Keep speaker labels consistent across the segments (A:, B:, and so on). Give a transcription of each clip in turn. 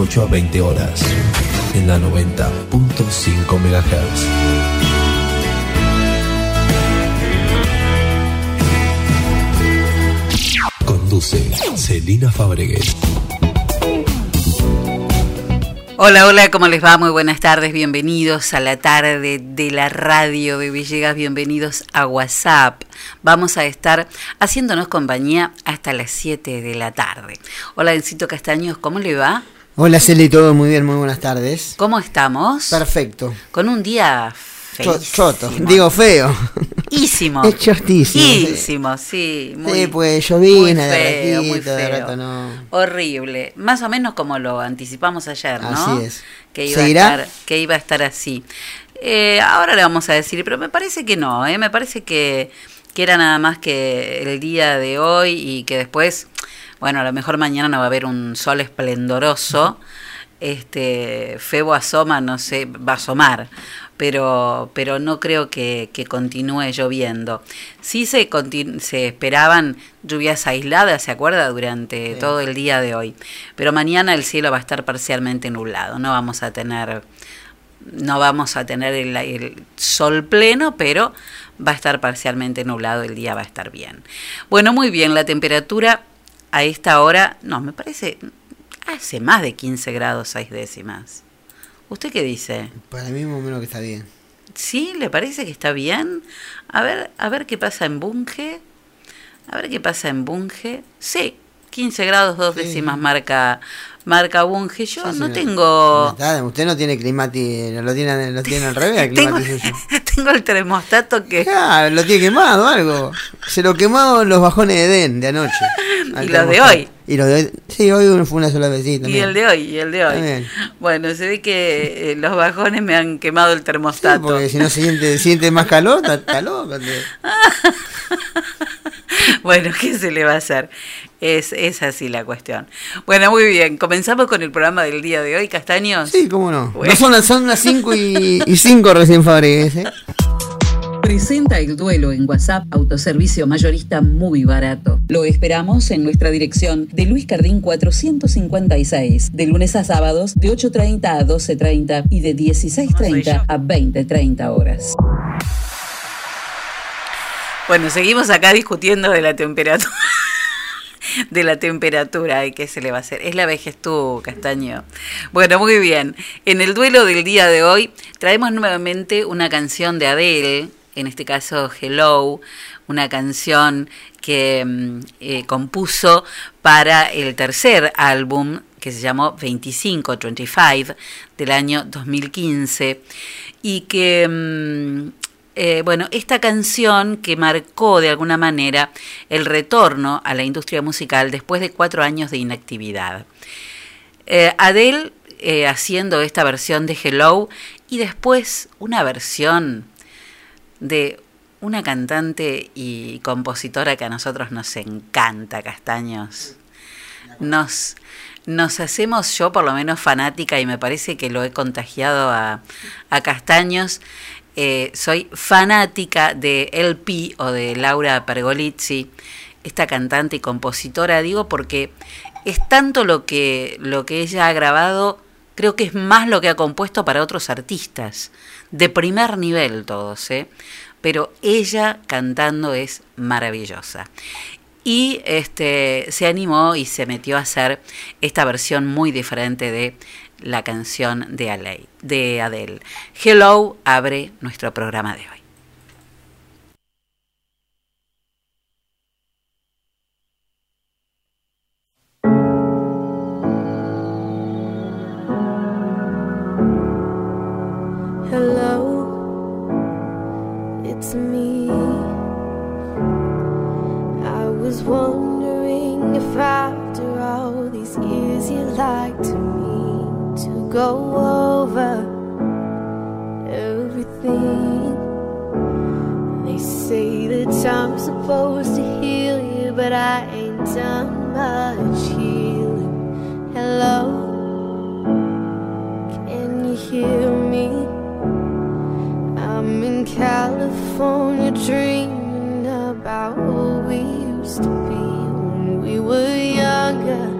A: 18 a 20 horas, en la 90.5 MHz. Conduce Celina Fabregues.
B: Hola, hola, ¿cómo les va? Muy buenas tardes, bienvenidos a la tarde de la radio de Villegas, bienvenidos a WhatsApp. Vamos a estar haciéndonos compañía hasta las 7 de la tarde. Hola, Encito Castaños, ¿cómo le va?
C: Hola Celi, todo muy bien, muy buenas tardes.
B: ¿Cómo estamos?
C: Perfecto.
B: Con un día feísimo.
C: choto, digo feo.
B: Ísimo.
C: Es chostísimo. sí.
B: Ísimo, sí. Muy,
C: Sí, pues llovina, de
B: feo, muy
C: ratito, de
B: feo.
C: rato no.
B: Horrible. Más o menos como lo anticipamos ayer, ¿no?
C: Así es.
B: Que iba, a estar, que iba a estar así. Eh, ahora le vamos a decir, pero me parece que no, ¿eh? me parece que, que era nada más que el día de hoy y que después, bueno, a lo mejor mañana no va a haber un sol esplendoroso. Este, Febo asoma, no sé, va a asomar, pero, pero no creo que, que continúe lloviendo. Sí se, se esperaban lluvias aisladas, ¿se acuerda? Durante todo el día de hoy. Pero mañana el cielo va a estar parcialmente nublado, no vamos a tener no vamos a tener el, el sol pleno, pero va a estar parcialmente nublado, el día va a estar bien. Bueno, muy bien, la temperatura a esta hora, no, me parece, hace más de 15 grados 6 décimas. ¿Usted qué dice?
C: Para mí más o menos que está bien.
B: ¿Sí? ¿Le parece que está bien? A ver, a ver qué pasa en Bunge. A ver qué pasa en Bunge. Sí, 15 grados 2
C: Sí.
B: décimas marca marca Bunge. Yo
C: Sí,
B: no tengo
C: Usted no tiene climati, lo tiene, lo tiene al revés, el
B: tengo, tengo el termostato que
C: Claro, lo tiene quemado algo. Se lo quemó los bajones de Den de anoche.
B: Y los de hoy.
C: Y los de hoy. Sí, hoy fue una sola vez. sí,
B: y el de hoy, y el de hoy.
C: También.
B: Bueno, se ve que eh, los bajones me han quemado el
C: Sí,
B: termostato.
C: porque si no se siente, siente más calor, está, está loco.
B: bueno, ¿qué se le va a hacer? Es, es así la cuestión. Bueno, muy bien. Comenzamos con el programa del día de hoy, Castaños.
C: Sí, cómo no.
B: Bueno.
C: No son, las- son las 5 y 5 recién Fabregues, ¿eh?
B: Presenta el duelo en WhatsApp, autoservicio mayorista muy barato. Lo esperamos en nuestra dirección de Luis Cardín 456, de lunes a sábados de 8.30 a 12.30 y de 16.30 a 20.30 horas. Bueno, seguimos acá discutiendo de la temperatura. de la temperatura y qué se le va a hacer. Es la vejez tú, Castaño. Bueno, muy bien. En el duelo del día de hoy traemos nuevamente una canción de Adele, en este caso Hello, una canción que mm, eh, compuso para el tercer álbum que se llamó 25, 25, del año 2015, y que, mm, eh, bueno, esta canción que marcó de alguna manera el retorno a la industria musical después de cuatro años de inactividad. Eh, Adele eh, haciendo esta versión de Hello y después una versión de una cantante y compositora que a nosotros nos encanta, Castaños. Nos, nos hacemos, yo por lo menos fanática, y me parece que lo he contagiado a, a Castaños, eh, soy fanática de LP o de Laura Pergolizzi, esta cantante y compositora, digo, porque es tanto lo que, lo que ella ha grabado, creo que es más lo que ha compuesto para otros artistas, de primer nivel todos, ¿eh? pero ella cantando es maravillosa. Y este, se animó y se metió a hacer esta versión muy diferente de la canción de, Ale, de Adele. Hello abre nuestro programa de hoy.
D: Hello, it's me. I was wondering if after all these years you'd like to go over everything. They say that time's supposed to heal you, but I ain't done much healing. Hello, can you hear me? I'm in California dreaming about who we used to be when we were younger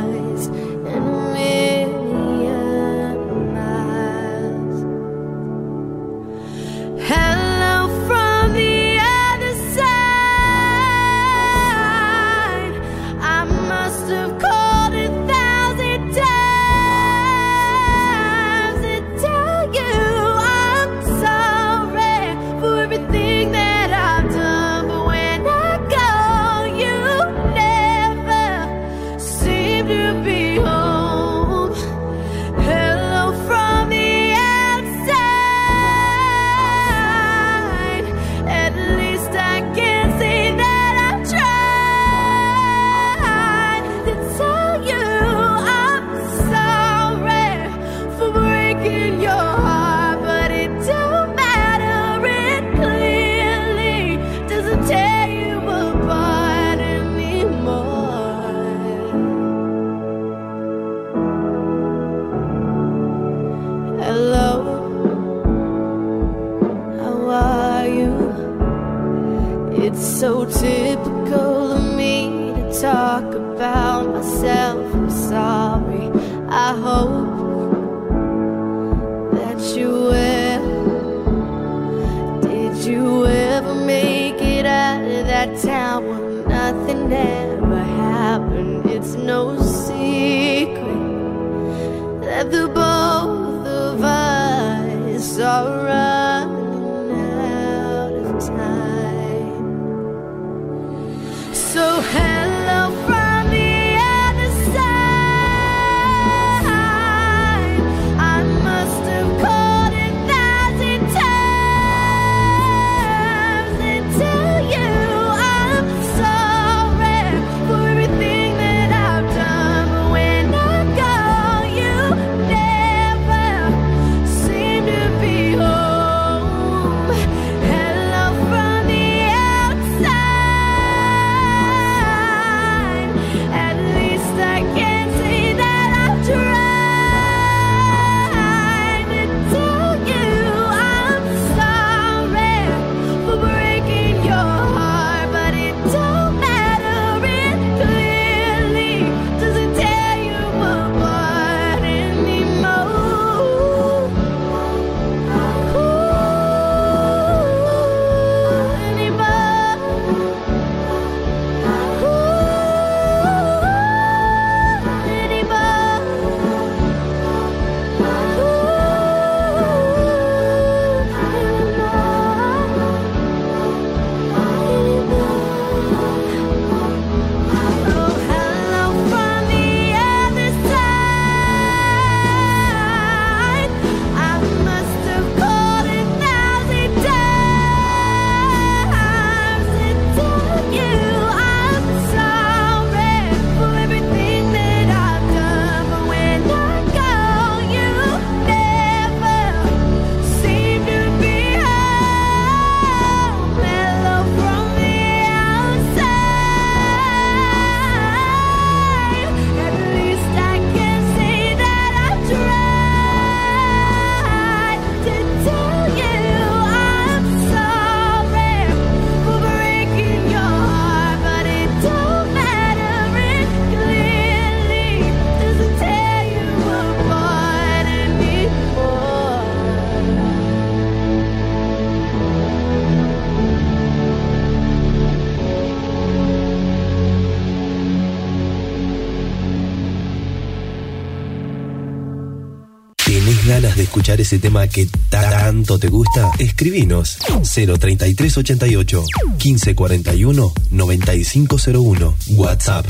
E: escuchar ese tema que tanto te gusta? Escribinos 03388 1541 9501 WhatsApp.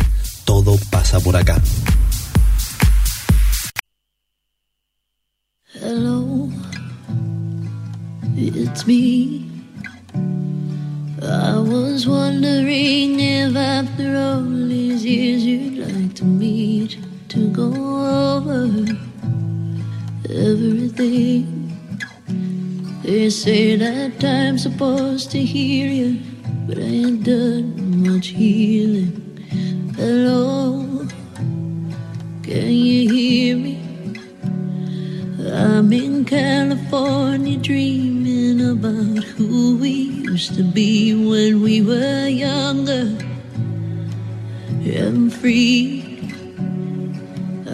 E: Todo pasa por acá.
F: Hello, it's me. I was wondering if after all these years you'd like to meet to go over everything. They say that time's supposed to heal you, but I ain't done much healing. Hello, can you hear me? I'm in California dreaming about who we used to be when we were younger and free.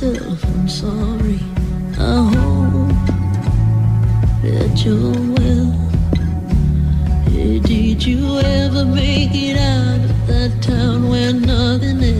F: myself. I'm sorry. I hope that you're well. Did you ever make it out of that town where nothing ever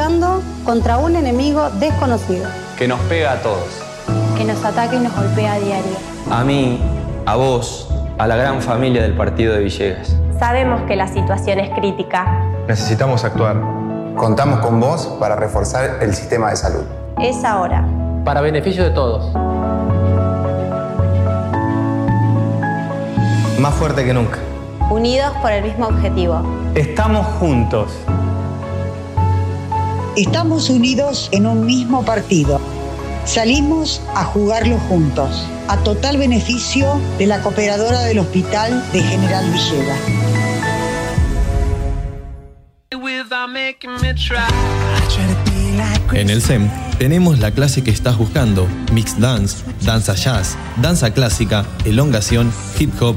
G: luchando contra un enemigo desconocido
H: que nos pega a todos.
G: que nos ataca y nos golpea a diario.
H: A mí, a vos, a la gran familia del partido de Villegas.
I: Sabemos que la situación es crítica.
J: Necesitamos actuar.
K: Contamos con vos para reforzar el sistema de salud.
I: Es ahora.
L: Para beneficio de todos.
J: Más fuerte que nunca.
I: Unidos por el mismo objetivo.
H: Estamos juntos.
M: Estamos unidos en un mismo partido. Salimos a jugarlo juntos, a total beneficio de la cooperadora del Hospital de General Villegas.
E: En el SEM tenemos la clase que estás buscando, Mixed Dance, Danza Jazz, Danza Clásica, Elongación, Hip Hop,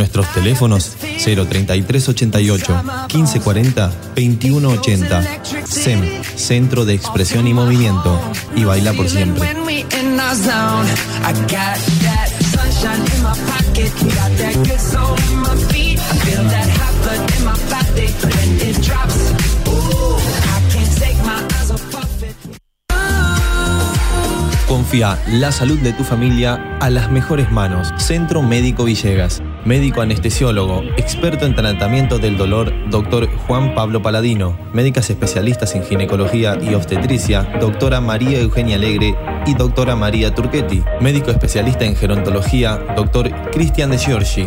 E: Nuestros teléfonos 03388 1540 2180. SEM, Centro de Expresión y Movimiento. Y baila por siempre. Confía la salud de tu familia a las mejores manos. Centro Médico Villegas. Médico anestesiólogo, experto en tratamiento del dolor, doctor Juan Pablo Paladino. Médicas especialistas en ginecología y obstetricia, doctora María Eugenia Alegre y doctora María Turchetti. Médico especialista en gerontología, doctor Cristian de Giorgi.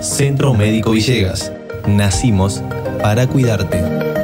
E: Centro Médico Villegas. Nacimos para cuidarte.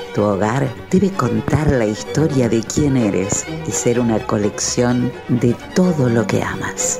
B: Tu hogar debe contar la historia de quién eres y ser una colección de todo lo que amas.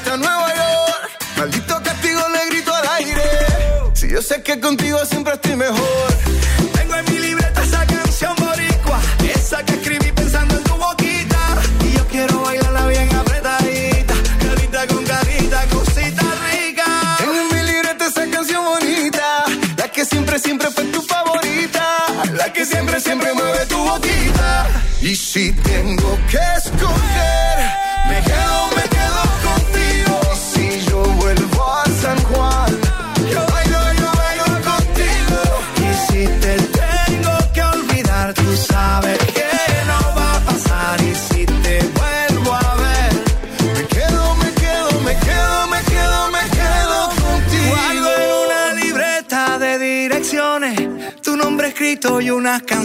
N: hasta Nueva York. Maldito castigo le grito al aire. Si yo sé que contigo siempre estoy mejor.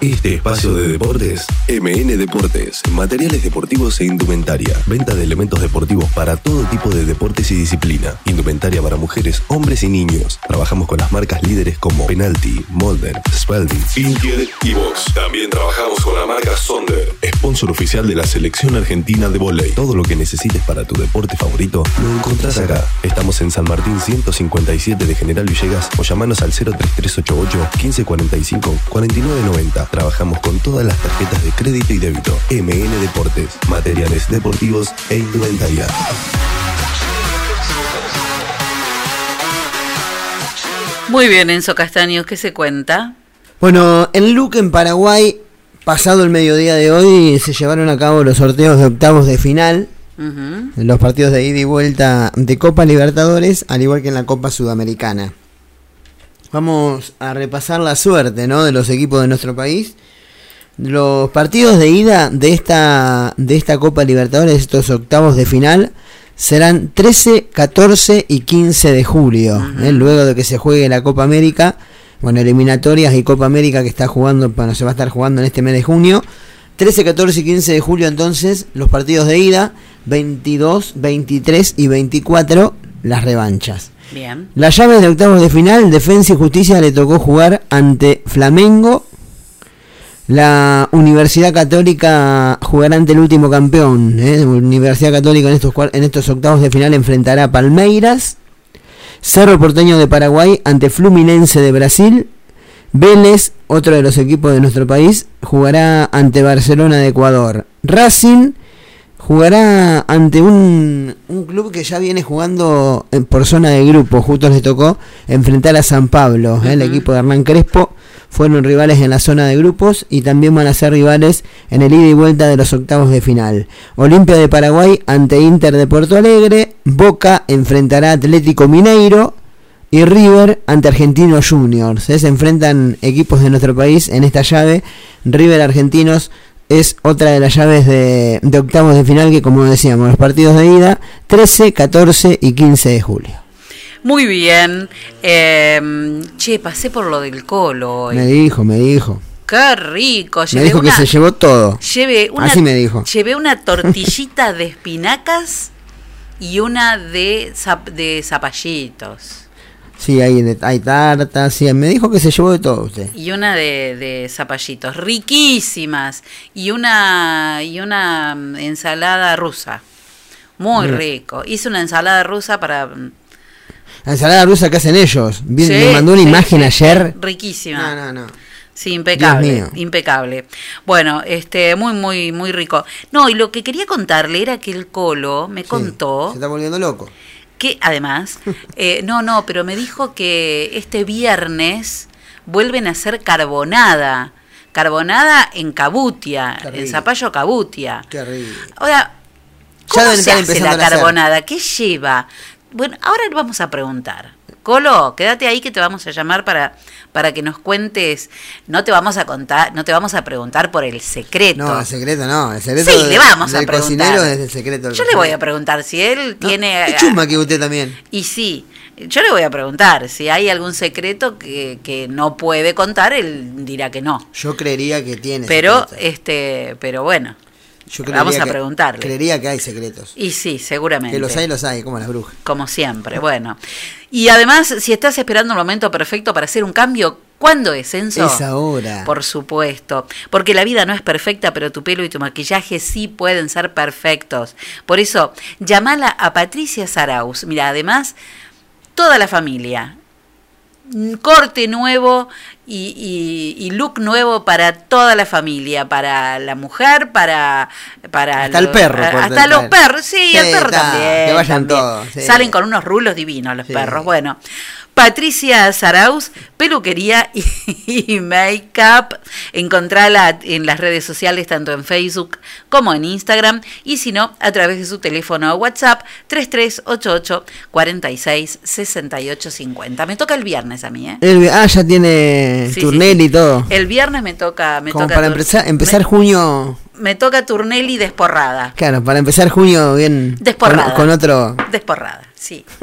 A: este espacio de deportes MN Deportes, materiales deportivos e indumentaria, venta de elementos deportivos para todo tipo de deportes y disciplina, indumentaria para mujeres, hombres y niños. Trabajamos con las marcas líderes como Penalty, Molden, Spalding, Intier y Vox. También trabajamos con la marca Sonder, sponsor oficial de la selección argentina de volei. Todo lo que necesites para tu deporte favorito lo encontrás acá. Estamos en San Martín 157 de General Villegas o llamanos al 03388 1545 4990. Trabajamos con todas las tarjetas de crédito y débito. MN Deportes, materiales deportivos e indumentaria.
B: Muy bien, Enzo Castaños, ¿qué se cuenta?
C: Bueno, en Luque, en Paraguay, pasado el mediodía de hoy se llevaron a cabo los sorteos de octavos de final. Los partidos de ida y vuelta de Copa Libertadores, al igual que en la Copa Sudamericana. Vamos a repasar la suerte ¿no? de los equipos de nuestro país. Los partidos de ida de esta, de esta Copa Libertadores, estos octavos de final, serán 13, 14 y 15 de julio. ¿eh? Luego de que se juegue la Copa América, bueno, eliminatorias y Copa América que está jugando, bueno, se va a estar jugando en este mes de junio. 13, 14 y 15 de julio entonces los partidos de ida, 22, 23 y 24 las revanchas.
B: Bien.
C: Las llaves de octavos de final, Defensa y Justicia le tocó jugar ante Flamengo. La Universidad Católica jugará ante el último campeón. ¿eh? Universidad Católica en estos, en estos octavos de final enfrentará a Palmeiras. Cerro Porteño de Paraguay ante Fluminense de Brasil. Vélez, otro de los equipos de nuestro país, jugará ante Barcelona de Ecuador. Racing jugará ante un, un club que ya viene jugando en- por zona de grupo. Justo les tocó enfrentar a San Pablo, ¿eh? el equipo de Hernán Crespo. Fueron rivales en la zona de grupos y también van a ser rivales en el ida y vuelta de los octavos de final. Olimpia de Paraguay ante Inter de Porto Alegre. Boca enfrentará Atlético Mineiro y River ante Argentinos Juniors. Se enfrentan equipos de nuestro país en esta llave. River Argentinos es otra de las llaves de, de octavos de final que, como decíamos, los partidos de ida 13, 14 y 15 de julio.
B: Muy bien. Eh, che, pasé por lo del colo hoy.
C: Me dijo, me dijo.
B: Qué rico.
C: Me dijo que
B: una,
C: se llevó todo.
B: llevé una,
C: Así me dijo.
B: Llevé una tortillita de espinacas y una de, zap- de zapallitos.
C: Sí, hay, hay tartas, sí, me dijo que se llevó de todo usted.
B: Y una de, de zapallitos. Riquísimas. Y una, y una mm, ensalada rusa. Muy rico. Hice una ensalada rusa para...
C: La ensalada rusa que hacen ellos. Vi-
B: Sí,
C: me mandó una
B: sí,
C: imagen
B: sí,
C: ayer.
B: Riquísima.
C: No, no, no.
B: Sí, impecable, impecable. Bueno, este, muy, muy, muy rico. No, y lo que quería contarle era que el Colo me contó
C: Se está volviendo loco.
B: que además, eh, no, no, pero me dijo que este viernes vuelven a hacer carbonada. Carbonada en Cabutia, en. Zapallo Cabutia.
C: Qué rico.
B: Ahora, ¿cómo se hace la carbonada? ¿Qué lleva? Bueno, ahora le vamos a preguntar. Colo, quédate ahí que te vamos a llamar para, para que nos cuentes. No te vamos a contar, no te vamos a preguntar por el secreto.
C: No, el secreto no. El secreto
B: Sí,
C: de-
B: le vamos a preguntar.
C: cocinero es el secreto
B: Yo le voy a preguntar si él tiene.
C: Qué chusma que usted también.
B: Y sí, yo le voy a preguntar si hay algún secreto que, que no puede contar, él dirá que no.
C: Yo creería que tiene.
B: Pero, este, pero bueno,
C: Yo
B: vamos a
C: que-
B: preguntarle.
C: Creería que hay secretos.
B: Y sí, seguramente.
C: Que los hay, los hay, como las brujas.
B: Como siempre, bueno. Y además, si estás esperando el momento perfecto para hacer un cambio, ¿cuándo es, Enzo?
C: Es ahora.
B: Por supuesto, porque la vida no es perfecta, pero tu pelo y tu maquillaje sí pueden ser perfectos. Por eso, llamala a Patricia Saraus. Mira, además, toda la familia. Corte nuevo y, y- y look nuevo para toda la familia, para la mujer, para... para
C: Hasta el perro, corta
B: Hasta los perros, sí,
C: Sí,
B: el perro
C: está,
B: también.
C: que vayan
B: también.
C: todos, sí.
B: Salen con unos rulos divinos los
C: Sí.
B: perros. Bueno, Patricia Saraus, peluquería y, y make-up. Encontrala en las redes sociales, tanto en Facebook como en Instagram. Y si no, a través de su teléfono o WhatsApp, 3388 46 68 50. Me toca el viernes a mí, ¿eh?
C: El- ah, ya tiene
B: Sí,
C: turnel
B: sí.
C: y todo.
B: El viernes me toca. Me
C: Como
B: toca
C: para empezar, empezar
B: me,
C: junio.
B: Me toca Turnelli desporrada.
C: Claro, para empezar junio bien. Con,
B: Desporrada.
C: con otro.
B: Desporrada, sí.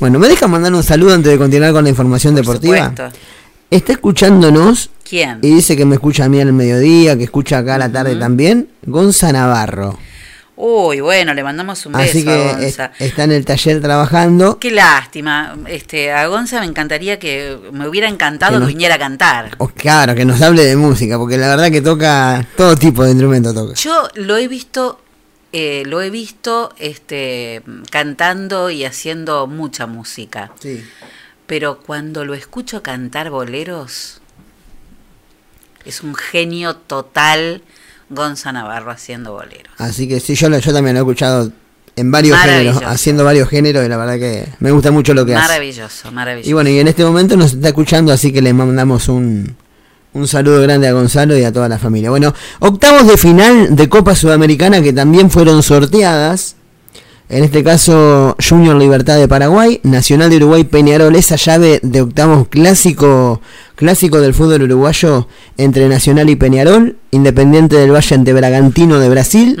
C: Bueno, ¿me deja mandar un saludo antes de continuar con la información deportiva?
B: Supuesto.
C: Está escuchándonos
B: ¿Quién?
C: y dice que me escucha a mí al mediodía, que escucha acá a la tarde también. Gonza Navarro.
B: Uy, bueno, le mandamos un beso a Gonza.
C: es- está en el taller trabajando.
B: Qué lástima. Este, a Gonza me encantaría que me hubiera encantado
C: Que
B: viniera a cantar.
C: O, claro, que nos hable de música, porque la verdad que toca todo tipo de instrumento toca.
B: Yo lo he visto, eh, lo he visto, este, cantando y haciendo mucha música.
C: Sí.
B: Pero cuando lo escucho cantar boleros, es un genio total. Gonza Navarro haciendo boleros.
C: Así que sí, yo, lo- yo también lo he escuchado en varios géneros,
B: Maravilloso.
C: haciendo varios géneros y la verdad que me gusta mucho lo que hace.
B: Maravilloso, maravilloso.
C: Y bueno, y en este momento nos está escuchando, así que le mandamos un, Un saludo grande a Gonzalo y a toda la familia. Bueno, octavos de final de Copa Sudamericana que también fueron sorteadas. En este caso, Junior Libertad de Paraguay, Nacional de Uruguay Peñarol, esa llave de octavos clásico, clásico del fútbol uruguayo entre Nacional y Peñarol, Independiente del Valle ante Bragantino de Brasil.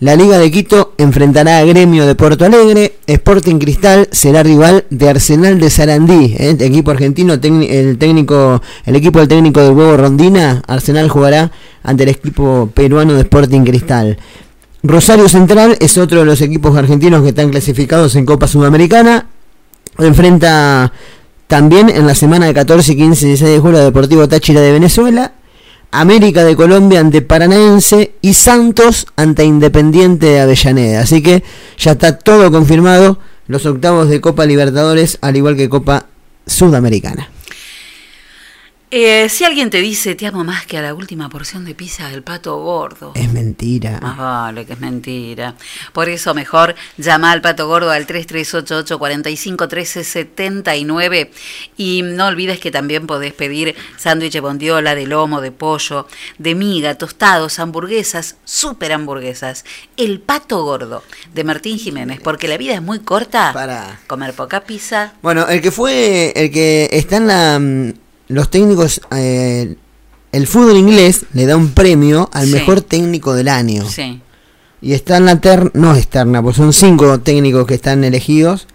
C: La Liga de Quito enfrentará a Gremio de Porto Alegre, Sporting Cristal será rival de Arsenal de Sarandí, ¿eh? equipo argentino, el técnico, el equipo del técnico del huevo Rondina, Arsenal jugará ante el equipo peruano de Sporting Cristal. Rosario Central es otro de los equipos argentinos que están clasificados en Copa Sudamericana. Enfrenta también en la semana de 14, 15 y 16 de julio a Deportivo Táchira de Venezuela. América de Colombia ante Paranaense y Santos ante Independiente de Avellaneda. Así que ya está todo confirmado los octavos de Copa Libertadores al igual que Copa Sudamericana.
B: Eh, si alguien te dice te amo más que a la última porción de pizza del pato gordo.
C: Es mentira.
B: Más vale que es mentira. Por eso mejor llama al pato gordo al 3388 45 1379 y no olvides que también podés pedir sándwich de bondiola, de lomo, de pollo, de miga, tostados, hamburguesas, super hamburguesas. El pato gordo de Martín Jiménez, porque la vida es muy corta
C: para
B: comer poca pizza.
C: Bueno, el que fue, el que está en la mm, los técnicos, eh, el fútbol inglés le da un premio al
B: Sí.
C: mejor técnico del año.
B: Sí.
C: Y está en la terna, no es terna, pues son cinco técnicos que están elegidos.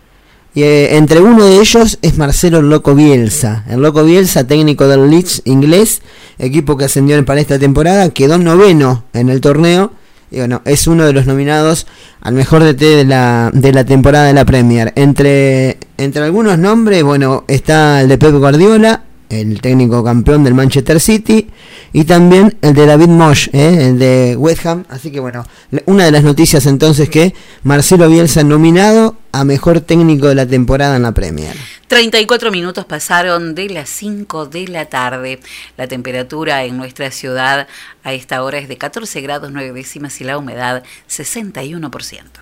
C: Y eh, entre uno de ellos es Marcelo el Loco Bielsa. El Loco Bielsa, técnico del Leeds inglés, equipo que ascendió para esta temporada, quedó noveno en el torneo. Y bueno, es uno de los nominados al mejor DT de la, de la temporada de la Premier. Entre, entre algunos nombres, bueno, está el de Pep Guardiola, el técnico campeón del Manchester City, y también el de David Mosh, ¿eh? el de West Ham. Así que bueno, una de las noticias entonces que Marcelo Bielsa nominado a mejor técnico de la temporada en la Premier.
B: 34 minutos pasaron de las 5 de la tarde. La temperatura en nuestra ciudad a esta hora es de 14 grados 9 décimas y la humedad 61%.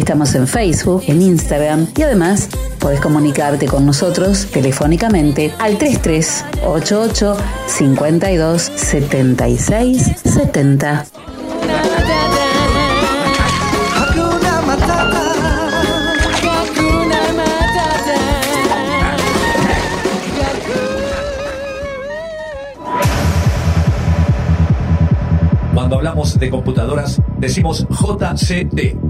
B: Estamos en Facebook, en Instagram y además podés comunicarte con nosotros telefónicamente al 3388 52 76 70.
D: Hakuna Matata. Hakuna Matata.
O: Cuando hablamos de computadoras, decimos JCT.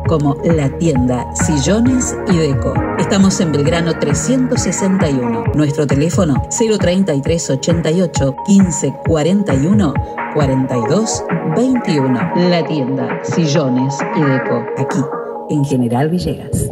B: como La Tienda Sillones y Deco. Estamos en Belgrano 361. Nuestro teléfono 033 88 15 41 42 21. La Tienda Sillones y Deco. Aquí, en General Villegas.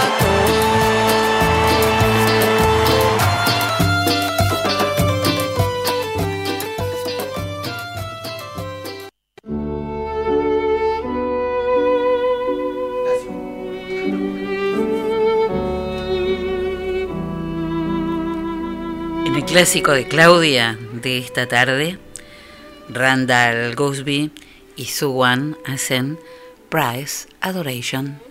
P: Clásico de Claudia de esta tarde, Randall Gosby y Suwan hacen Price Adoration.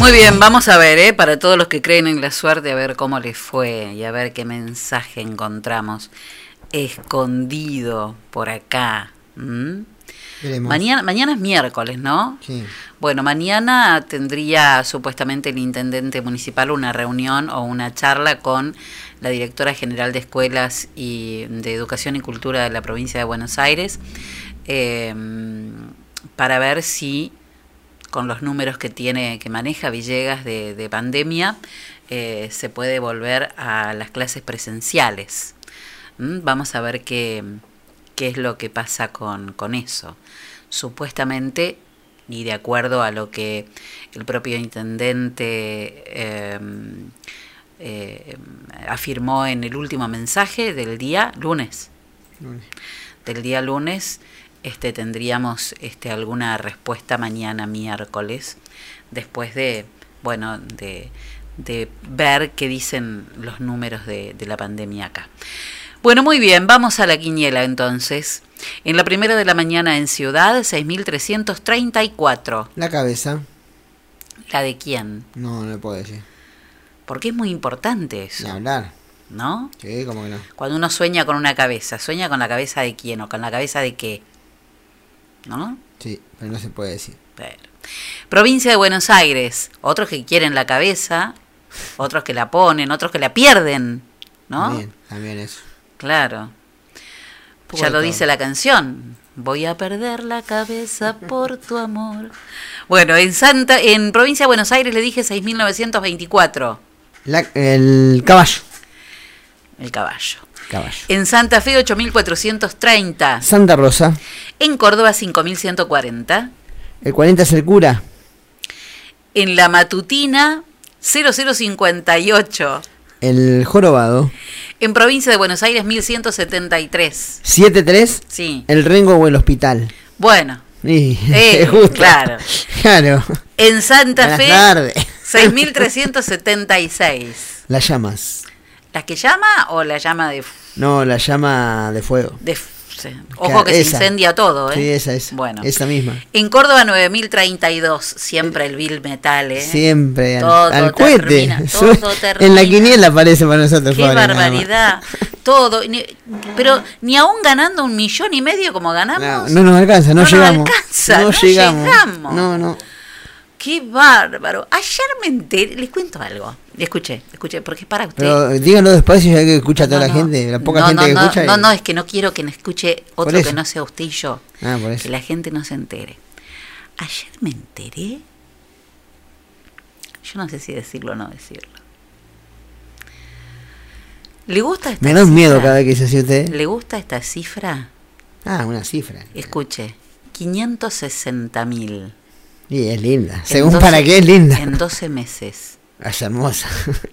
B: Muy bien, vamos a ver, ¿eh? para todos los que creen en la suerte, a ver cómo les fue y a ver qué mensaje encontramos escondido por acá. ¿m?
C: Veremos.
B: Mañana, mañana es miércoles, ¿no?
C: Sí.
B: Bueno, mañana tendría supuestamente el intendente municipal una reunión o una charla con la directora general de escuelas y de educación y cultura de la provincia de Buenos Aires eh, para ver si con los números que tiene que maneja Villegas de, de pandemia eh, se puede volver a las clases presenciales. ¿Mm? Vamos a ver qué, qué es lo que pasa con, con eso. Supuestamente, y de acuerdo a lo que el propio intendente eh, eh, afirmó en el último mensaje del día lunes, del día lunes, este tendríamos este alguna respuesta mañana miércoles después de bueno de, de ver qué dicen los números de, de la pandemia acá. Bueno, muy bien, vamos a la quiniela entonces. En la primera de la mañana en Ciudad, 6.334.
C: La cabeza.
B: ¿La de quién?
C: No, no le puedo decir.
B: Porque es muy importante eso.
C: Ni hablar.
B: ¿No?
C: Sí, como que no.
B: Cuando uno sueña con una cabeza, ¿sueña con la cabeza de quién o con la cabeza de qué? ¿No?
C: Sí, pero no se puede decir.
B: Pero. Provincia de Buenos Aires, otros que quieren la cabeza, otros que la ponen, otros que la pierden, ¿no?
C: También, también eso.
B: Claro. Ya lo
C: todo.
B: dice la canción. Voy a perder la cabeza por tu amor. Bueno, en Santa, en provincia de Buenos Aires le dije 6.924.
C: La- el caballo.
B: El caballo.
C: Caballo.
B: En Santa Fe 8.430.
C: Santa Rosa.
B: En Córdoba 5.140.
C: El 40 es el cura.
B: En La Matutina 0058.
C: El jorobado.
B: En provincia de Buenos Aires 1173.
C: 7-3.
B: Sí.
C: El rengo o el hospital.
B: Bueno.
C: Y,
B: Eh,
C: justo.
B: claro.
C: Claro.
B: En Santa
C: Buenas
B: Fe
C: tardes.
B: 6376.
C: Las llamas.
B: ¿La que llama o la llama de...
C: No, la llama de fuego.
B: de Ojo que
C: Esa.
B: se incendia todo, ¿eh?
C: Sí, esa, esa.
B: Bueno.
C: Esa misma.
B: En Córdoba 9032, siempre el Bill Metal, ¿eh?
C: Siempre al,
B: Todo
C: al cohete.
B: termina, todo
C: en la quiniela aparece para nosotros.
B: Qué
C: más.
B: barbaridad. Todo. Ni- pero ni aún ganando un millón y medio como ganamos.
C: No, no nos alcanza, no,
B: No nos
C: llegamos.
B: alcanza,
C: no,
B: no
C: llegamos.
B: llegamos.
C: No, no.
B: Qué bárbaro. Ayer me enteré, les cuento algo. Escuché, escuché, porque es para usted.
C: Pero díganlo despacio ya que escucha toda la gente, la poca
B: no,
C: gente
B: no,
C: que
B: no,
C: escucha. y-
B: no, no, es que no quiero que me escuche otro que no sea usted y yo.
C: Ah, por eso.
B: Que la gente no se entere. Ayer me enteré. Yo no sé si decirlo o no decirlo. ¿Le gusta esta
C: Me da un miedo cada vez que hace usted.
B: ¿Le gusta esta cifra?
C: Ah, una cifra.
B: Escuche, 560 mil.
C: Y es linda. Según para qué es linda.
B: En 12 meses.
C: Es hermosa.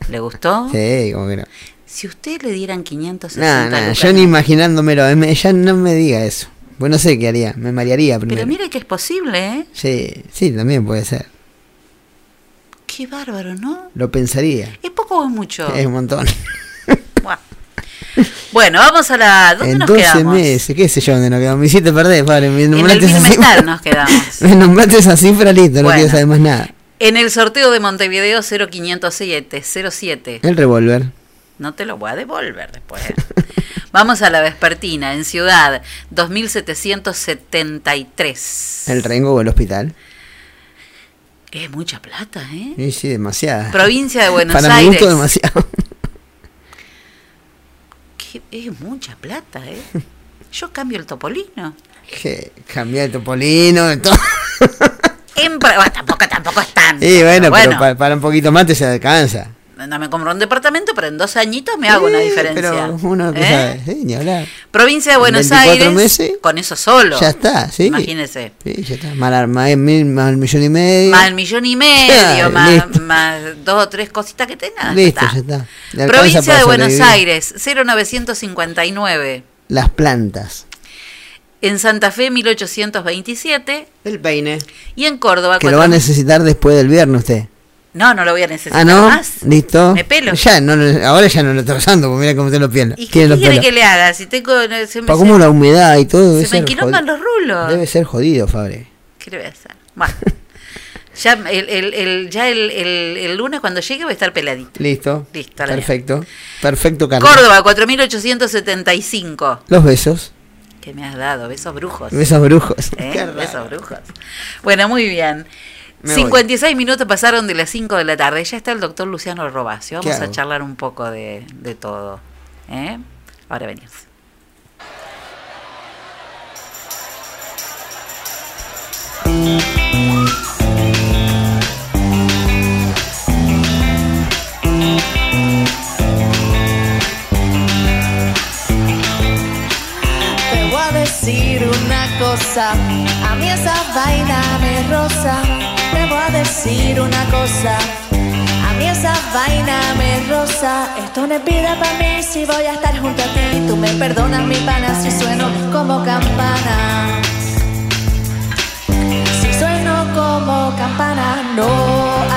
B: ¿Le gustó?
C: Sí, como que no.
B: Si usted le dieran 560
C: No, no, yo ni imaginándomelo. eh, me- Ya no me diga eso. Pues no sé qué haría. Me marearía primero.
B: Pero mire que es posible, ¿eh?
C: Sí, sí, también puede ser.
B: Qué bárbaro, ¿no?
C: Lo pensaría.
B: ¿Es poco o es mucho?
C: Es un montón.
B: Bueno, vamos a la... ¿Dónde
C: en
B: nos
C: 12
B: quedamos?
C: meses, qué sé yo dónde nos quedamos. Me hiciste perder, padre. Me
B: En el
C: nombraste esa cifra.
B: Nos quedamos.
C: Me nombraste esa cifra, listo, no
B: Bueno.
C: quiero saber más nada.
B: En el sorteo de Montevideo 0507, 07.
C: El revólver.
B: No te lo voy a devolver después. Vamos a la vespertina, en Ciudad, 2773.
C: El rengo o el hospital.
B: Es mucha plata, ¿eh?
C: Sí, sí, demasiada.
B: Provincia de Buenos
C: Para mi
B: Aires.
C: gusto, demasiado.
B: Qué- Es mucha plata, ¿eh? Yo cambio el topolino.
C: Que cambiar el topolino, todo.
B: En, bueno, tampoco, tampoco es tanto.
C: Y bueno,
B: pero
C: pero pa- para, un poquito más te se alcanza.
B: No me compro un departamento, pero en dos añitos me hago una diferencia.
C: Pero uno que
B: ¿Eh?
C: sabe, sí, ni hablar.
B: Provincia de
C: En
B: Buenos
C: 24
B: Aires,
C: meses,
B: con eso solo.
C: Ya está, sí.
B: Imagínese.
C: Sí, ya está. Más, más, mil- más el millón y medio.
B: Más el millón y medio,
C: Claro,
B: más, dos o tres cositas que tenga. ya
C: Listo,
B: está.
C: ya está. Le alcanza
B: Provincia de Buenos. Aires, 0959.
C: Las plantas.
B: En Santa Fe, 1827.
C: El peine.
B: Y en Córdoba,
C: Que lo va a
B: 4000.
C: necesitar después del viernes usted.
B: No, no lo voy a necesitar
C: Ah, ¿no?
B: más.
C: Listo.
B: Me pelo.
C: Ya, no, ahora ya no lo está usando, porque mira cómo te lo pierde.
B: ¿Y qué quiere que le haga? Si tengo. Se me,
C: Para cómo la humedad y todo
B: se me enquilomban los rulos.
C: Debe ser jodido, Fabre.
B: ¿Qué le voy a hacer? Bueno. ya el, el, el- ya el, el- lunes cuando llegue voy a estar peladito.
C: Listo.
B: Listo, a la
C: Perfecto. Perfecto, Carlos.
B: Córdoba, 4875.
C: Los besos.
B: ¿Qué me has dado? Besos brujos.
C: Besos brujos.
B: ¿Eh? Besos brujos. Bueno, muy bien.
C: Me
B: 56 minutos pasaron de las 5 de la tarde. Ya está el doctor Luciano Robacio.
C: ¿Qué
B: Vamos a
C: hago?
B: charlar un poco de, de todo. ¿Eh? Ahora venimos.
D: Te voy a decir una cosa, a mí esa vaina me rosa. Te voy a decir una cosa, a mí esa vaina me rosa. Esto no es vida para mí si voy a estar junto a ti. Tú me perdonas mi pana si sueno como campana. Si sueno como campana, no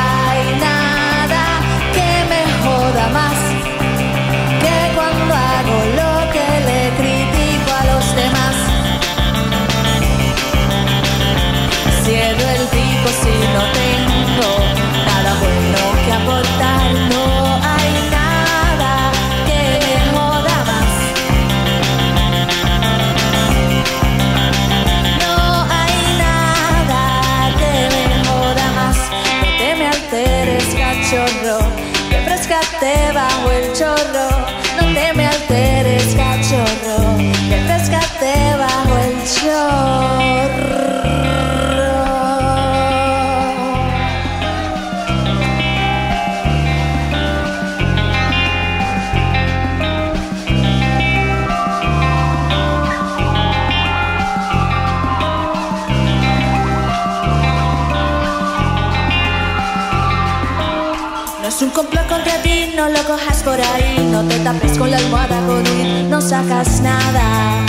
D: te tapes con la almohada, con huir no sacas nada.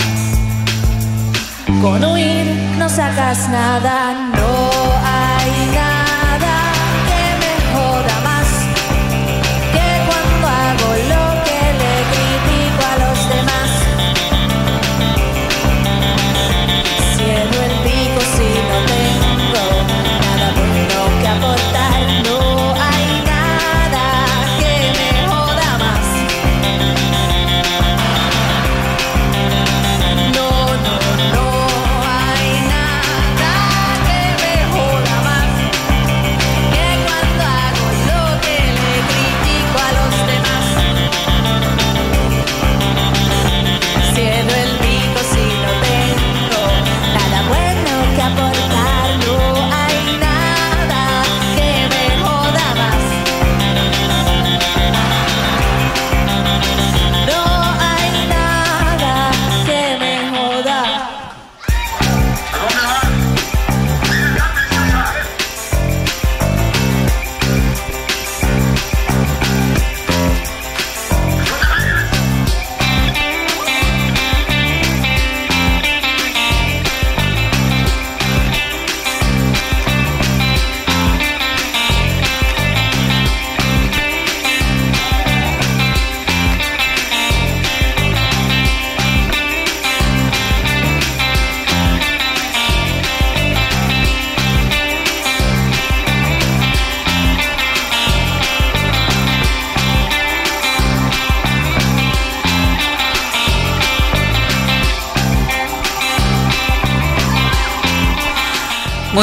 D: Con huir no sacas nada, no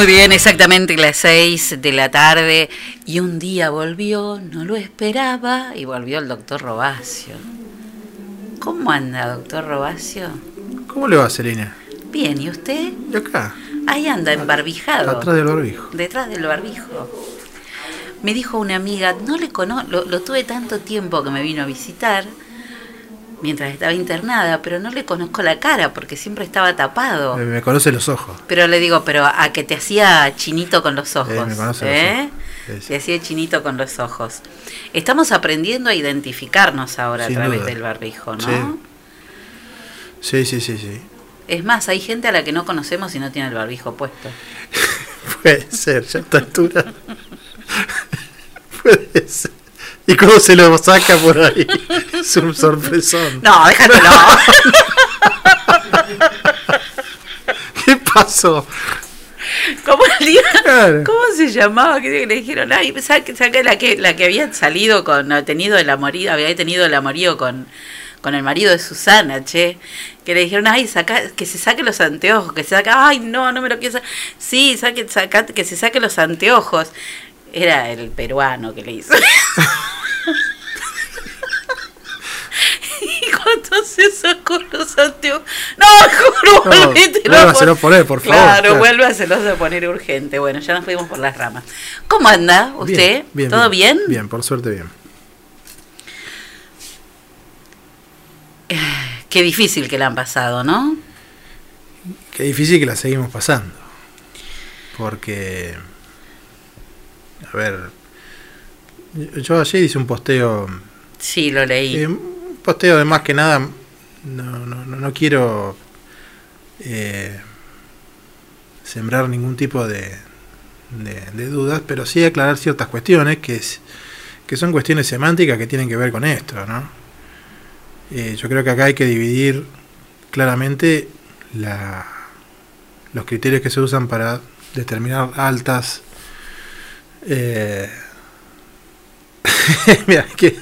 B: Muy bien, exactamente las 6 de la tarde. Y un día volvió, no lo esperaba, y volvió el doctor Robacio. ¿Cómo anda, doctor Robacio?
Q: ¿Cómo le va, Selena?
B: Bien, ¿y usted?
Q: ¿Y acá?
B: Ahí anda, embarbijado.
Q: Atrás del barbijo.
B: Detrás del barbijo. Me dijo una amiga, no le conozco, lo, lo tuve tanto tiempo que me vino a visitar mientras estaba internada, pero no le conozco la cara porque siempre estaba tapado.
Q: Me, me conoce los ojos.
B: Pero le digo, pero a que te hacía chinito con los ojos.
Q: Eh, me conoce los
B: ¿eh?
Q: ojos.
B: Te hacía chinito con los ojos. Estamos aprendiendo a identificarnos ahora
Q: Sin
B: a través
Q: duda.
B: del barbijo, ¿no?
Q: Sí. Sí, sí, sí, sí.
B: Es más, hay gente a la que no conocemos y no tiene el barbijo puesto.
Q: Puede ser, ya a esta altura. Puede ser. ¿Y cómo se lo saca por ahí? Es un sorpresón.
B: No, déjatelo.
Q: ¿Qué pasó?
B: ¿Cómo, el día-
Q: Claro.
B: ¿Cómo se llamaba? Que le dijeron, ay, saca, saca la que la que había salido con, tenido el amorío, había tenido el amorío con, con el marido de Susana, che. Que le dijeron, ay, saca, que se saque los anteojos, que se saca, ay, no, no me lo quiero sacar. Sí, saque, saca, que se saque los anteojos. Era el peruano que le hizo. y cuando se sacó los anteojos, no, mejor
Q: No,
B: volvételo
Q: vuélvaselo
B: a
Q: poner, por favor,
B: Claro,
Q: claro.
B: vuélvaselos a poner urgente. Bueno, ya nos fuimos por las ramas. ¿Cómo anda usted? ¿Todo bien?
Q: Bien, por suerte bien.
B: Qué difícil que la han pasado, ¿no?
Q: Qué difícil que la seguimos pasando. Porque. A ver. Yo ayer hice un posteo.
B: Sí, lo leí.
Q: eh, un posteo de más que nada. No, no, no, no quiero. eh, sembrar ningún tipo de, de, de dudas, pero sí aclarar ciertas cuestiones que, es, que son cuestiones semánticas que tienen que ver con esto, ¿no? Eh, yo creo que acá hay que dividir claramente la, los criterios que se usan para determinar altas. Eh, mira, que.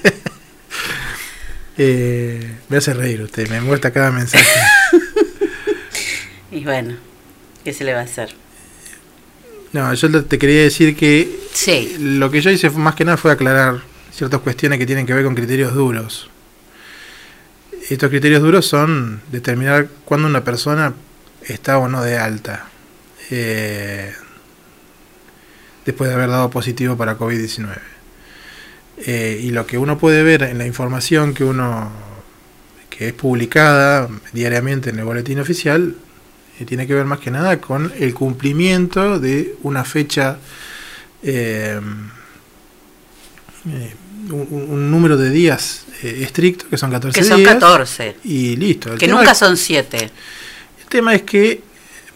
Q: eh, me hace reír usted, me muestra cada mensaje.
B: Y bueno, ¿qué se le va a hacer?
Q: No, yo te- quería decir que
B: Sí.
Q: lo que yo hice fue- más que nada fue aclarar ciertas cuestiones que tienen que ver con criterios duros. Estos criterios duros son determinar cuándo una persona está o no de alta eh, después de haber dado positivo para COVID-19. Eh, y lo que uno puede ver en la información que uno que es publicada diariamente en el boletín oficial eh, tiene que ver más que nada con el cumplimiento de una fecha eh, un, número de días estricto que son 14
B: Que son
Q: días
B: 14.
Q: y listo El
B: Que nunca
Q: es-
B: son 7.
Q: el tema es que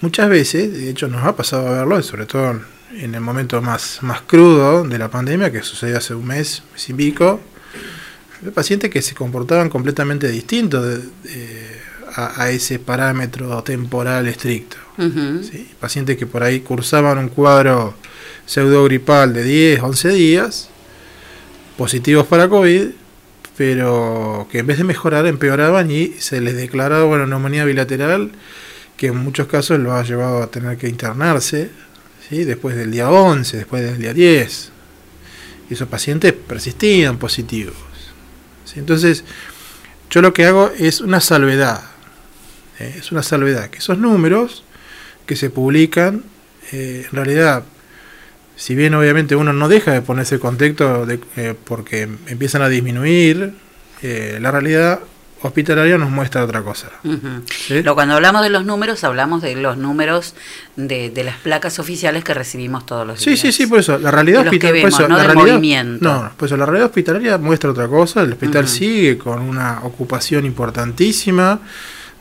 Q: muchas veces, de hecho nos ha pasado a verlo, y sobre todo en el momento más, más crudo de la pandemia, que sucedió hace un mes, mes y pico, pacientes que se comportaban completamente distintos de- de- a, a ese parámetro temporal estricto. Pacientes que por ahí cursaban un cuadro pseudogripal de 10, 11 días, positivos para COVID, pero que en vez de mejorar empeoraban y se les declaraba bueno, neumonía bilateral, que en muchos casos lo ha llevado a tener que internarse después del día 11, después del día 10. Y esos pacientes persistían positivos. Entonces, yo lo que hago es una salvedad. ¿eh? Es una salvedad, que esos números que se publican, eh, en realidad, si bien obviamente uno no deja de ponerse en contexto eh, porque empiezan a disminuir, la realidad hospitalaria nos muestra otra cosa. ¿sí?
B: Lo, cuando hablamos de los números, hablamos de los números de, de las placas oficiales que recibimos todos los
Q: Sí,
B: días.
Q: sí, sí, por eso. La realidad hospitalaria.
B: no
Q: la
B: del
Q: realidad,
B: movimiento.
Q: No, por eso la realidad hospitalaria muestra otra cosa. El hospital sigue con una ocupación importantísima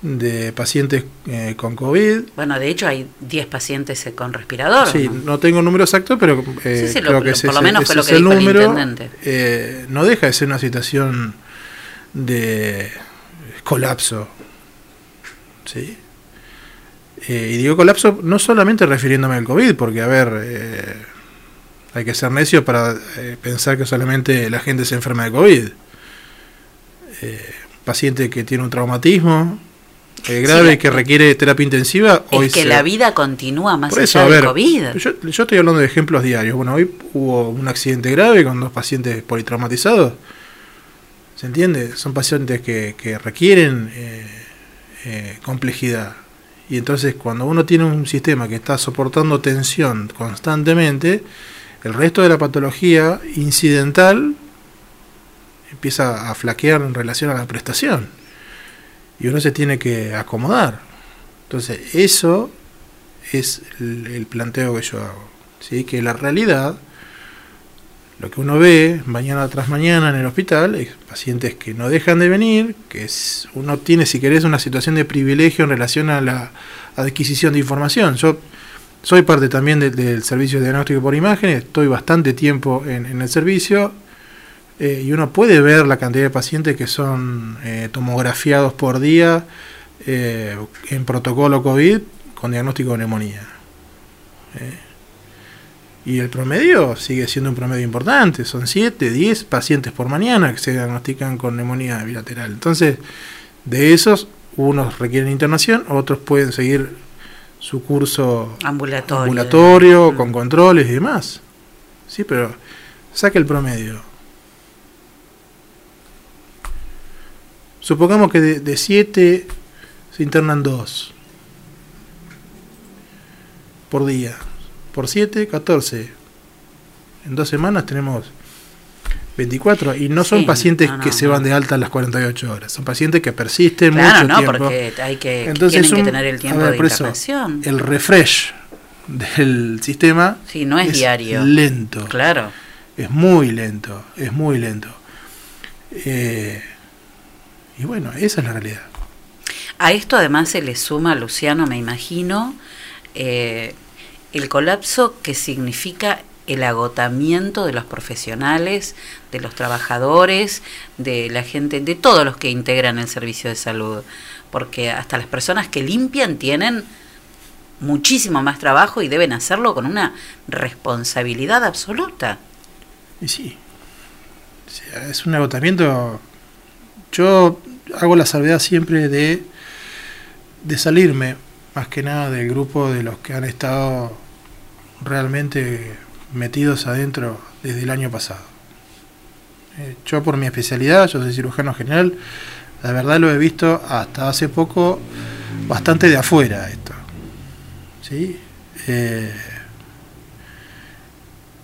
Q: de pacientes eh, con COVID.
B: Bueno, de hecho hay 10 pacientes eh, con respirador.
Q: Sí,
B: ¿no?
Q: no tengo un número exacto, pero eh,
B: Sí, sí, lo-
Q: creo que
B: lo-
Q: ese,
B: por lo
Q: ese-
B: menos fue lo que dijo el
Q: número.
B: intendente.
Q: Eh, no deja de ser una situación de colapso. ¿sí? Eh, y digo colapso no solamente refiriéndome al COVID, porque a ver, eh, hay que ser necio para eh, pensar que solamente la gente se enferma de COVID. Eh, paciente que tiene un traumatismo grave que requiere terapia intensiva, hoy
B: Es que
Q: se-
B: la vida continúa más
Q: por
B: allá del COVID.
Q: Yo, yo estoy hablando de ejemplos diarios. Bueno, hoy hubo un accidente grave con dos pacientes politraumatizados. ¿Se entiende? Son pacientes que, que requieren eh, eh, complejidad. Y entonces cuando uno tiene un sistema que está soportando tensión constantemente, el resto de la patología incidental empieza a flaquear en relación a la prestación. Y uno se tiene que acomodar. Entonces, eso es el, el planteo que yo hago. ¿sí? Que la realidad, lo que uno ve mañana tras mañana en el hospital, es pacientes que no dejan de venir, que es, uno tiene, si querés, una situación de privilegio en relación a la adquisición de información. Yo soy parte también de- del servicio de diagnóstico por imagen, estoy bastante tiempo en, en el servicio eh, y uno puede ver la cantidad de pacientes que son eh, tomografiados por día eh, en protocolo COVID con diagnóstico de neumonía. Y el promedio sigue siendo un promedio importante, son 7, 10 pacientes por mañana que se diagnostican con neumonía bilateral. Entonces, de esos, unos requieren internación, otros pueden seguir su curso
B: Ambulatorio.
Q: ambulatorio, con controles y demás. Sí, pero saque el promedio. Supongamos que de 7 se internan 2 por día. Por 7, 14. En dos semanas tenemos 24. Y no son
B: Sí,
Q: pacientes
B: no, no,
Q: que se van de alta a las 48 horas. Son pacientes que persisten
B: Claro,
Q: mucho
B: no,
Q: tiempo.
B: porque hay que,
Q: Entonces,
B: tienen que
Q: un-
B: tener el tiempo
Q: ver,
B: de
Q: por eso, el refresh del sistema
B: Sí, no es diario.
Q: lento.
B: Claro.
Q: Es muy lento, es muy lento. Eh, y bueno, esa es la realidad.
B: A esto además se le suma, Luciano, me imagino, eh, el colapso que significa el agotamiento de los profesionales, de los trabajadores, de la gente, de todos los que integran el servicio de salud. Porque hasta las personas que limpian tienen muchísimo más trabajo y deben hacerlo con una responsabilidad absoluta.
Q: Y sí, o es un agotamiento. Yo hago la salvedad siempre de, de salirme, más que nada del grupo de los que han estado realmente metidos adentro desde el año pasado. Eh, yo por mi especialidad, yo soy cirujano general, la verdad lo he visto hasta hace poco bastante de afuera esto. ¿sí? Eh,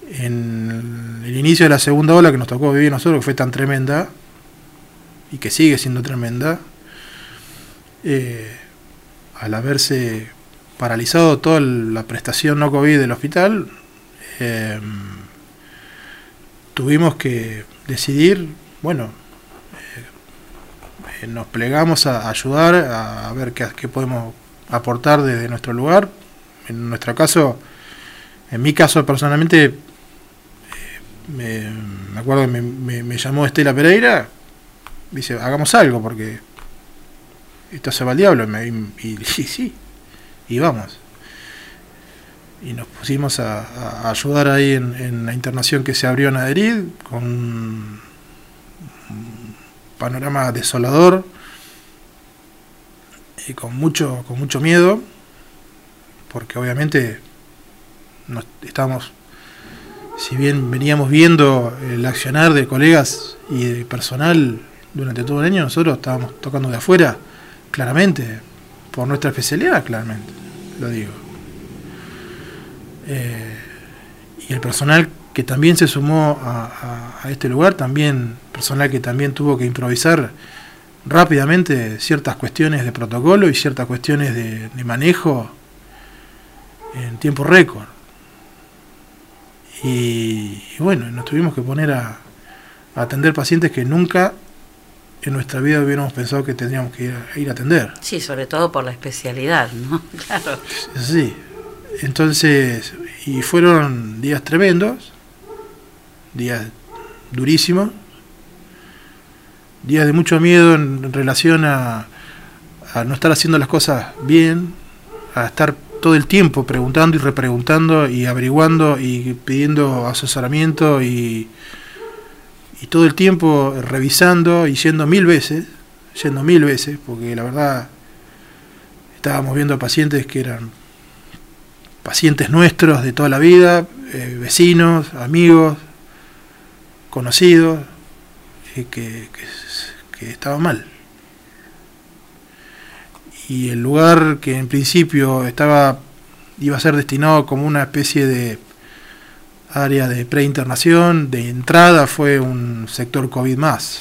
Q: en el inicio de la segunda ola que nos tocó vivir nosotros, que fue tan tremenda, y que sigue siendo tremenda, eh, al haberse paralizado toda la prestación no COVID del hospital, eh, tuvimos que decidir, bueno, eh, eh, nos plegamos a ayudar, a, ver qué, podemos aportar desde nuestro lugar. En nuestro caso, en mi caso personalmente, me, acuerdo que me, llamó Estela Pereira, dice, hagamos algo porque esto se va al diablo. Y- y- y sí, y vamos. Y nos pusimos a, ayudar ahí en, la internación que se abrió en Adherid, con un panorama desolador y con mucho, con mucho miedo, porque obviamente nos estábamos, si bien veníamos viendo el accionar de colegas y de personal durante todo el año, nosotros estábamos tocando de afuera, claramente, por nuestra especialidad, claramente, lo digo. Eh, y el personal que también se sumó a, a- este lugar, también personal que también tuvo que improvisar rápidamente ciertas cuestiones de protocolo y ciertas cuestiones de, manejo en tiempo récord. Y, bueno, nos tuvimos que poner a atender pacientes que nunca en nuestra vida hubiéramos pensado que tendríamos que ir a, ir a atender.
B: Sí, sobre todo por la especialidad, ¿no? Claro.
Q: Así. Entonces, y fueron días tremendos, días durísimos, días de mucho miedo en, en relación a, a no estar haciendo las cosas bien, a estar todo el tiempo preguntando y repreguntando y averiguando y pidiendo asesoramiento y, y todo el tiempo revisando y yendo mil veces, yendo mil veces, porque la verdad estábamos viendo pacientes que eran pacientes nuestros de toda la vida, eh, vecinos, amigos, conocidos, eh, que, que, que estaban mal. Y el lugar que en principio estaba iba a ser destinado como una especie de área de preinternación, de entrada fue un sector COVID más,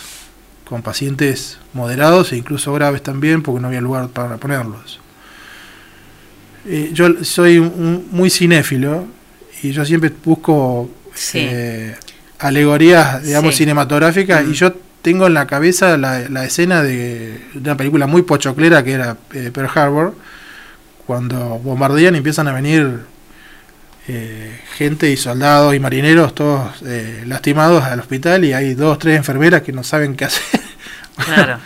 Q: con pacientes moderados e incluso graves también, porque no había lugar para ponerlos. Eh, yo soy un- muy cinéfilo y yo siempre busco
B: Sí.
Q: eh, alegorías, digamos,
B: Sí.
Q: cinematográficas
B: Mm.
Q: y yo tengo en la cabeza la, la escena de, de una película muy pochoclera que era eh, Pearl Harbor, cuando bombardean y empiezan a venir eh, gente y soldados y marineros todos eh, lastimados al hospital y hay dos, tres enfermeras que no saben qué hacer.
B: Claro.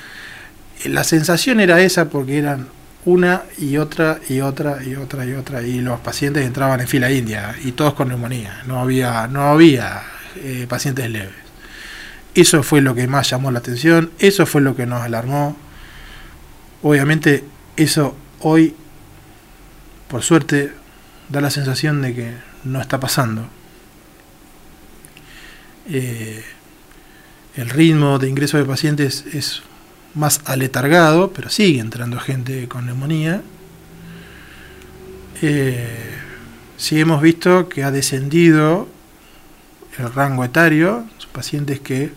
Q: La sensación era esa porque eran una y otra y otra y otra y otra y los pacientes entraban en fila india y todos con neumonía, no había no había eh, pacientes leves. Eso fue lo que más llamó la atención, eso fue lo que nos alarmó. Obviamente eso hoy por suerte da la sensación de que no está pasando. Eh, el ritmo de ingreso de pacientes es más aletargado, pero sigue entrando gente con neumonía. Eh, sí hemos visto que ha descendido el rango etario, pacientes que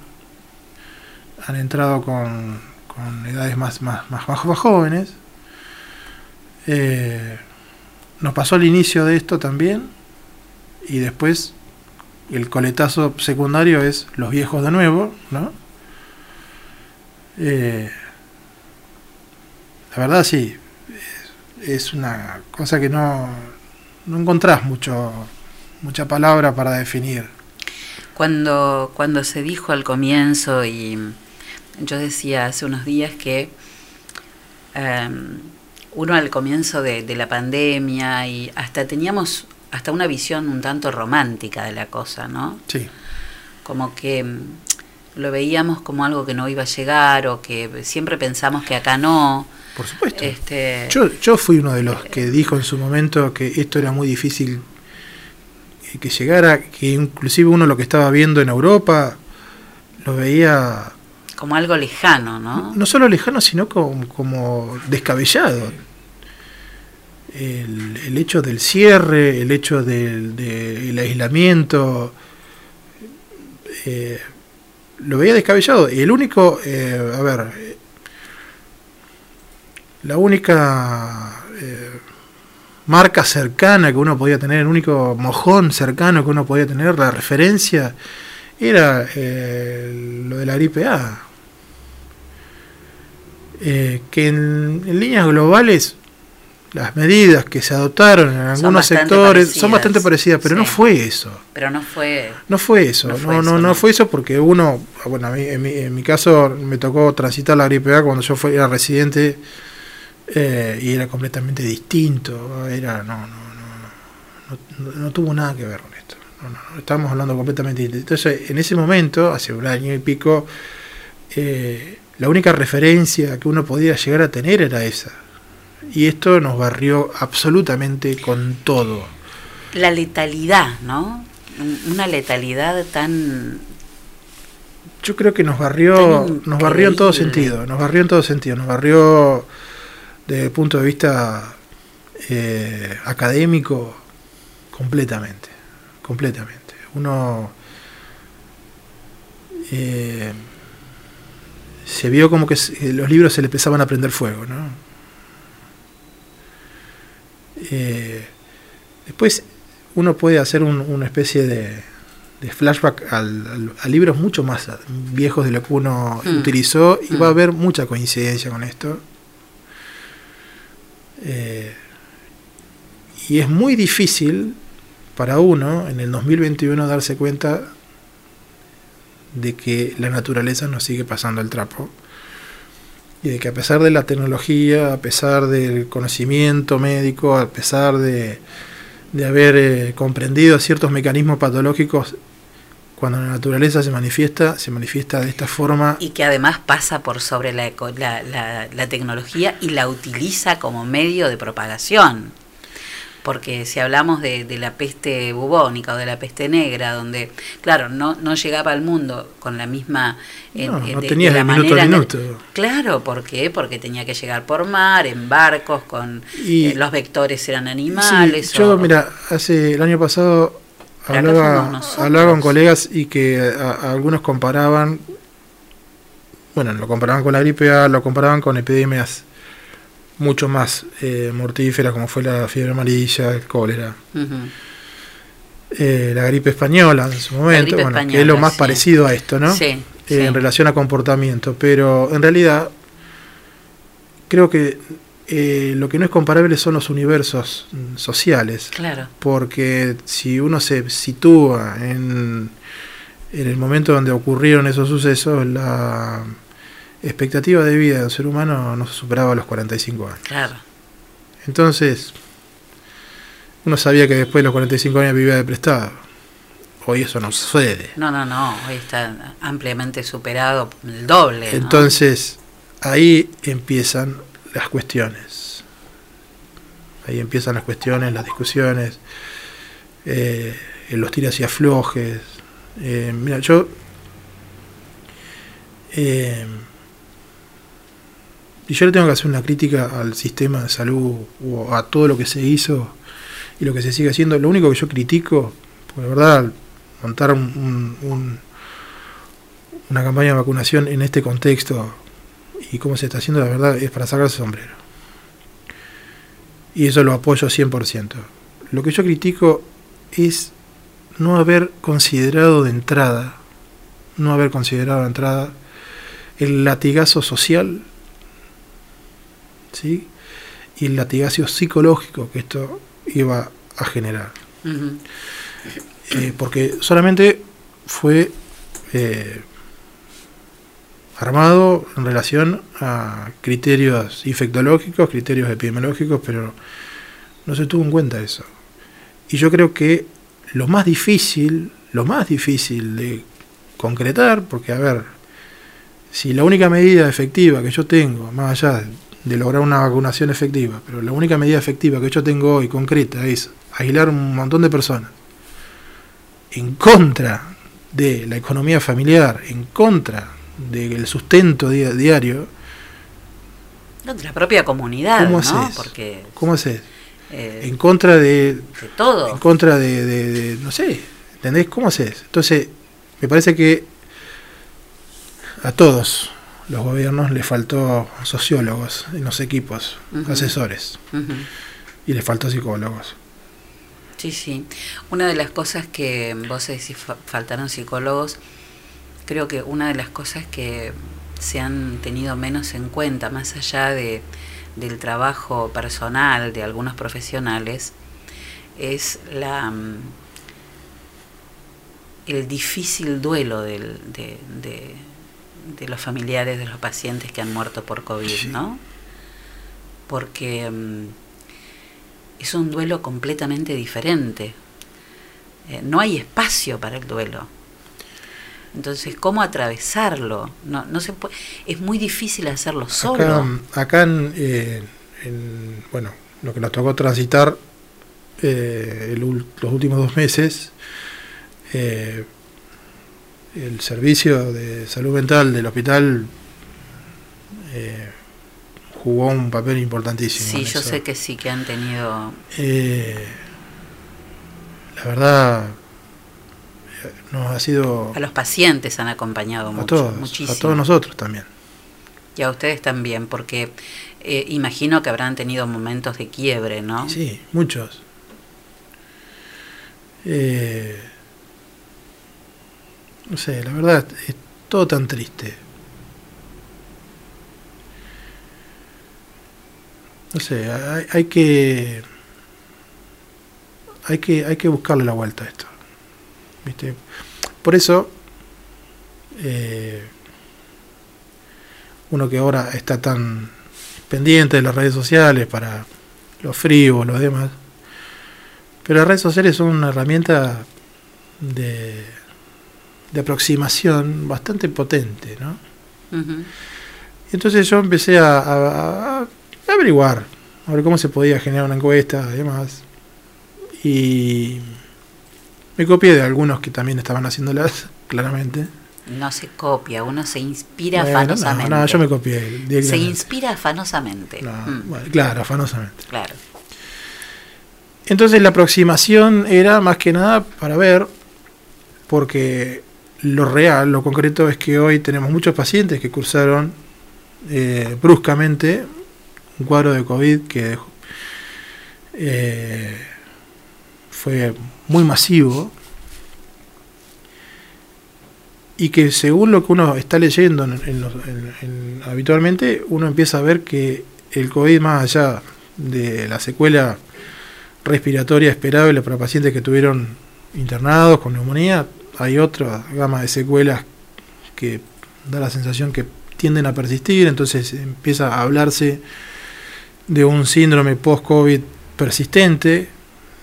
Q: han entrado con, con edades más, más, más, más jóvenes. Eh, nos pasó al inicio de esto también y después el coletazo secundario es los viejos de nuevo, ¿no? Eh, la verdad sí, es, una cosa que no, no encontrás mucho, mucha palabra para definir.
B: Cuando, cuando se dijo al comienzo, y yo decía hace unos días que eh, uno al comienzo de, de, la pandemia y hasta teníamos hasta una visión un tanto romántica de la cosa, ¿no?
Q: Sí.
B: Como que lo veíamos como algo que no iba a llegar o que siempre pensamos que acá no.
Q: Por supuesto.
B: Este,
Q: yo, yo fui uno de los que dijo en su momento que esto era muy difícil que llegara, que inclusive uno lo que estaba viendo en Europa lo veía
B: como algo lejano, ¿no?
Q: No solo lejano, sino como, como descabellado. El, hecho del cierre, el hecho del, del aislamiento, eh, lo veía descabellado. Y el único, eh, a ver, la única eh, marca cercana que uno podía tener, el único mojón cercano que uno podía tener, la referencia, era eh, lo de la gripe A. Eh, que en, en, líneas globales las medidas que se adoptaron en algunos sectores parecidas. son bastante parecidas, pero sí. no fue eso.
B: Pero no fue.
Q: No fue eso. No, fue no, eso, no, no, fue eso porque uno, bueno, a mí, en, mi, en, mi, caso me tocó transitar la gripe A cuando yo fui, era residente eh, y era completamente distinto. Era no, no, no, no, tuvo nada que ver con esto. No, no, estábamos hablando completamente distinto. Entonces, en ese momento, hace un año y pico, eh, la única referencia que uno podía llegar a tener era esa. Y esto nos barrió absolutamente con todo.
B: La letalidad, ¿no? Una letalidad tan...
Q: Yo creo que nos barrió, nos barrió en todo sentido, nos barrió en todo sentido, nos barrió desde el punto de vista eh, académico completamente, completamente. Uno eh, se vio como que los libros se le empezaban a prender fuego, ¿no? Eh, después uno puede hacer un, una especie de, de flashback al, al, a libros mucho más viejos de lo que uno mm. utilizó y mm. va a haber mucha coincidencia con esto. Eh, y es muy difícil para uno en el 2021 darse cuenta de que la naturaleza nos sigue pasando el trapo y de que a pesar de la tecnología, a pesar del conocimiento médico, a pesar de, de haber eh, comprendido ciertos mecanismos patológicos, cuando la naturaleza se manifiesta, se manifiesta de esta forma.
B: Y que además pasa por sobre la, la, la, la tecnología y la utiliza como medio de propagación porque si hablamos de, de, la peste bubónica o de la peste negra, donde, claro, no, no llegaba al mundo con la misma...
Q: No, no de, tenías de la minuto manera a minuto.
B: Que, claro, ¿por qué? Porque tenía que llegar por mar, en barcos, con y, eh, los vectores eran animales.
Q: Sí, yo, o, mira, hace el año pasado hablaba, hablaba con colegas y que a- a algunos comparaban, bueno, lo comparaban con la gripe A, lo comparaban con epidemias mucho más eh, mortíferas como fue la fiebre amarilla, el cólera, eh, la gripe española en su momento, bueno, que es lo más
B: sí.
Q: parecido a esto, ¿no?
B: Sí,
Q: Eh,
B: sí.
Q: En relación a comportamiento, pero en realidad creo que eh, lo que no es comparable son los universos mm, sociales.
B: Claro.
Q: Porque si uno se sitúa en, en el momento donde ocurrieron esos sucesos, la expectativa de vida del ser humano no se superaba los 45 años.
B: Claro.
Q: Entonces, uno sabía que después de los 45 años vivía de prestado. Hoy eso no sucede.
B: No, no, no. Hoy está ampliamente superado el doble. ¿no?
Q: Entonces, ahí empiezan las cuestiones. Ahí empiezan las cuestiones, las discusiones, eh, los tiras y aflojes. Eh, mira, yo. eh, y yo le tengo que hacer una crítica al sistema de salud o a todo lo que se hizo y lo que se sigue haciendo. Lo único que yo critico, porque de verdad, montar un- un- un, una campaña de vacunación en este contexto y cómo se está haciendo, la verdad, es para sacarse sombrero. Y eso lo apoyo 100%. Lo que yo critico es no haber considerado de entrada, no haber considerado de entrada el latigazo social, ¿sí? Y el latigazo psicológico que esto iba a generar. Eh, porque solamente fue eh, armado en relación a criterios infectológicos, criterios epidemiológicos, pero no se tuvo en cuenta eso. Y yo creo que lo más difícil, lo más difícil de concretar, porque a ver, si la única medida efectiva que yo tengo, más allá de lograr una vacunación efectiva, pero la única medida efectiva que yo tengo hoy concreta es aislar un montón de personas en contra de la economía familiar, en contra del sustento dia- diario,
B: No, de la propia comunidad,
Q: ¿Cómo
B: ¿no? Porque
Q: ¿cómo haces?
B: eh,
Q: En contra de,
B: de todo.
Q: en contra de, de- de- no sé, ¿entendés? ¿Cómo haces? Entonces, me parece que a todos los gobiernos les faltó sociólogos en los equipos, asesores, y les faltó psicólogos.
B: Sí, sí. Una de las cosas que vos decís fa- faltaron psicólogos, creo que una de las cosas que se han tenido menos en cuenta, más allá de, del trabajo personal de algunos profesionales, es la mm, el difícil duelo del- de, de- de los familiares de los pacientes que han muerto por COVID, ¿no? Porque mm, es un duelo completamente diferente. Eh, no hay espacio para el duelo. Entonces, ¿cómo atravesarlo? No, no se puede, es muy difícil hacerlo solo.
Q: Acá, acá en, eh, en, bueno, lo que nos tocó transitar eh, el los últimos dos meses, el servicio de salud mental del hospital eh, jugó un papel importantísimo.
B: sí, yo
Q: eso.
B: sé que sí, que han tenido...
Q: Eh, la verdad, nos ha sido
B: A los pacientes han acompañado
Q: a
B: mucho,
Q: todos,
B: muchísimo.
Q: a todos nosotros también.
B: Y a ustedes también, porque eh, imagino que habrán tenido momentos de quiebre, ¿no?
Q: Sí, muchos. Eh, no sé, la verdad es todo tan triste. No sé, hay, que hay que hay que buscarle la vuelta a esto. ¿Viste? Por eso eh, uno que ahora está tan pendiente de las redes sociales para los fríos, los demás. Pero las redes sociales son una herramienta de, de aproximación bastante potente, ¿no?
B: Ujú.
Q: Entonces yo empecé a, a- a averiguar, a ver cómo se podía generar una encuesta y demás. Y me copié de algunos que también estaban haciéndolas, claramente.
B: No se copia, uno se inspira
Q: Bueno, no,
B: afanosamente.
Q: no, yo me copié
B: Se inspira afanosamente.
Q: No,
B: Mm,
Q: bueno, claro, afanosamente.
B: claro.
Q: Entonces la aproximación era más que nada para ver, porque lo real, lo concreto es que hoy tenemos muchos pacientes que cursaron eh, bruscamente un cuadro de COVID que eh, fue muy masivo y que según lo que uno está leyendo habitualmente, uno empieza a ver que el COVID, más allá de la secuela respiratoria esperable para pacientes que tuvieron internados con neumonía, hay otra gama de secuelas que da la sensación que tienden a persistir, entonces empieza a hablarse de un síndrome post-COVID persistente,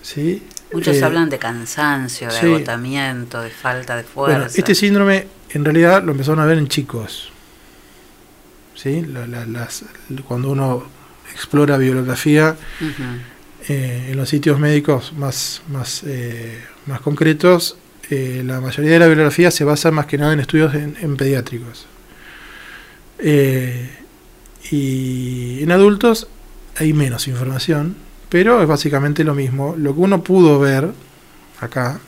Q: ¿sí?
B: Muchos
Q: Eh,
B: hablan de cansancio, de
Q: sí.
B: agotamiento, de falta de fuerza.
Q: Bueno, este síndrome en realidad lo empezaron a ver en chicos. ¿Sí? La- la- las- cuando uno explora bibliografía eh, en los sitios médicos más, más, eh, más concretos, la mayoría de la bibliografía se basa más que nada en estudios en, en pediátricos. Eh, y en adultos hay menos información, pero es básicamente lo mismo. Lo que uno pudo ver acá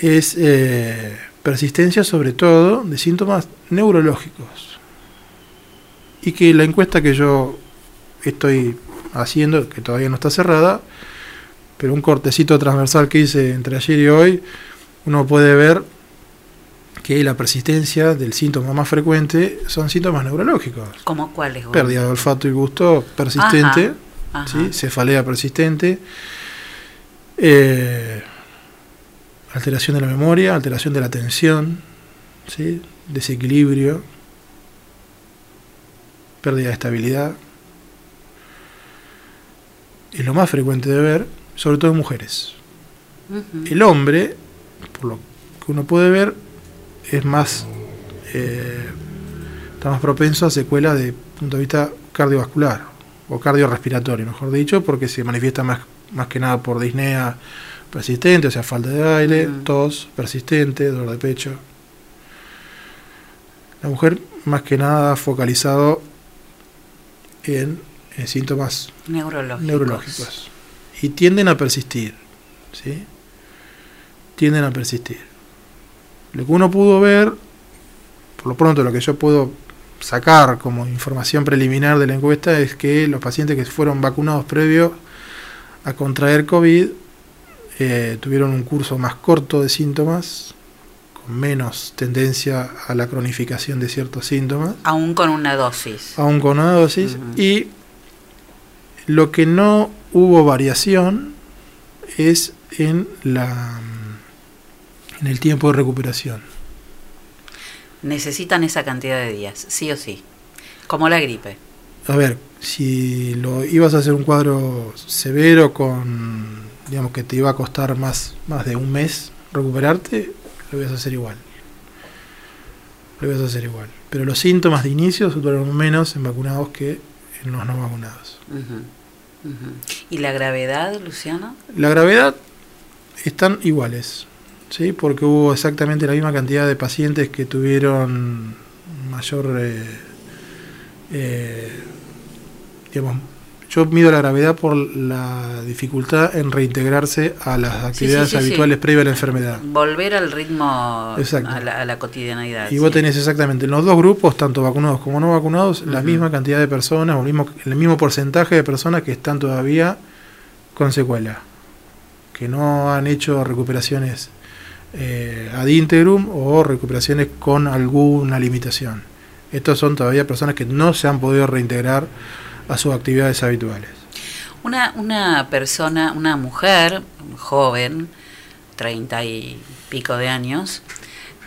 Q: es eh, persistencia sobre todo de síntomas neurológicos. Y que la encuesta que yo estoy haciendo, que todavía no está cerrada, pero un cortecito transversal que hice entre ayer y hoy, uno puede ver que la persistencia del síntoma más frecuente son síntomas neurológicos.
B: ¿Cómo cuáles?
Q: Pérdida de olfato y gusto persistente,
B: Ajá, ajá.
Q: ¿sí? cefalea persistente, eh, alteración de la memoria, alteración de la atención, ¿sí? desequilibrio, pérdida de estabilidad. Es lo más frecuente de ver, sobre todo en mujeres. El hombre, por lo que uno puede ver, es más eh, está más propenso a secuelas de punto de vista cardiovascular o cardiorrespiratorio, mejor dicho, porque se manifiesta más, más que nada por disnea persistente, o sea, falta de aire, tos persistente, dolor de pecho. La mujer más que nada focalizado en, en síntomas
B: Neurológicos.
Q: neurológicos y tienden a persistir, ¿sí? Tienden a persistir. Lo que uno pudo ver, por lo pronto lo que yo puedo sacar como información preliminar de la encuesta es que los pacientes que fueron vacunados previo a contraer COVID eh, tuvieron un curso más corto de síntomas, con menos tendencia a la cronificación de ciertos síntomas
B: Aún con una dosis.
Q: aún con una dosis, y lo que no hubo variación es en la en el tiempo de recuperación.
B: Necesitan esa cantidad de días, sí o sí. Como la gripe.
Q: A ver, si lo ibas a hacer un cuadro severo con digamos que te iba a costar más más de un mes recuperarte, lo ibas a hacer igual. Lo ibas a hacer igual. Pero los síntomas de inicio duraron menos en vacunados que en los no vacunados.
B: ¿Y la gravedad, Luciano?
Q: La gravedad están iguales, ¿sí? porque hubo exactamente la misma cantidad de pacientes que tuvieron mayor, eh, eh, digamos, yo mido la gravedad por la dificultad en reintegrarse a las actividades
B: sí, sí.
Q: habituales previas a la enfermedad.
B: Volver al ritmo,
Q: Exacto.
B: a la, a la cotidianidad.
Q: Y vos tenés exactamente en los dos grupos, tanto vacunados como no vacunados, la misma cantidad de personas, o el mismo, el mismo porcentaje de personas que están todavía con secuela, que no han hecho recuperaciones eh, ad integrum o recuperaciones con alguna limitación. Estos son todavía personas que no se han podido reintegrar a sus actividades habituales.
B: Una, una persona, una mujer joven, treinta y pico de años,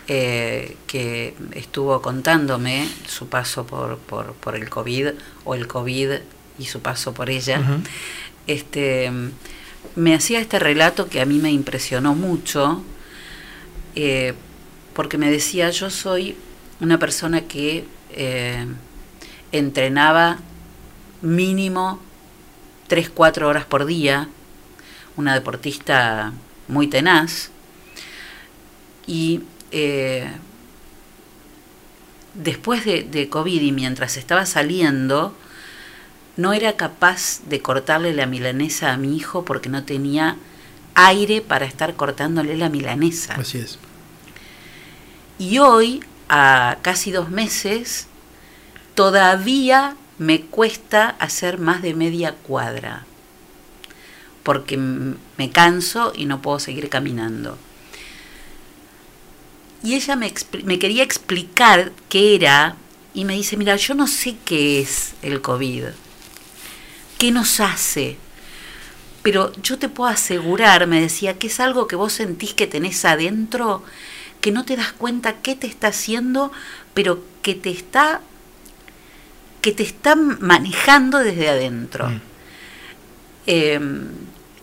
B: eh, que estuvo contándome su paso por, por, por el COVID o el COVID y su paso por ella, este, me hacía este relato que a mí me impresionó mucho, eh, porque me decía, yo soy una persona que eh, entrenaba mínimo 3, 4 horas por día, una deportista muy tenaz, y eh, después de, de COVID y mientras estaba saliendo, no era capaz de cortarle la milanesa a mi hijo porque no tenía aire para estar cortándole la milanesa.
Q: Así es.
B: Y hoy, a casi dos meses, todavía me cuesta hacer más de media cuadra, porque me canso y no puedo seguir caminando. Y ella me quería explicar qué era y me dice, mira, yo no sé qué es el COVID, qué nos hace, pero yo te puedo asegurar, me decía, que es algo que vos sentís que tenés adentro, que no te das cuenta qué te está haciendo, pero que te está que te está manejando desde adentro. Eh,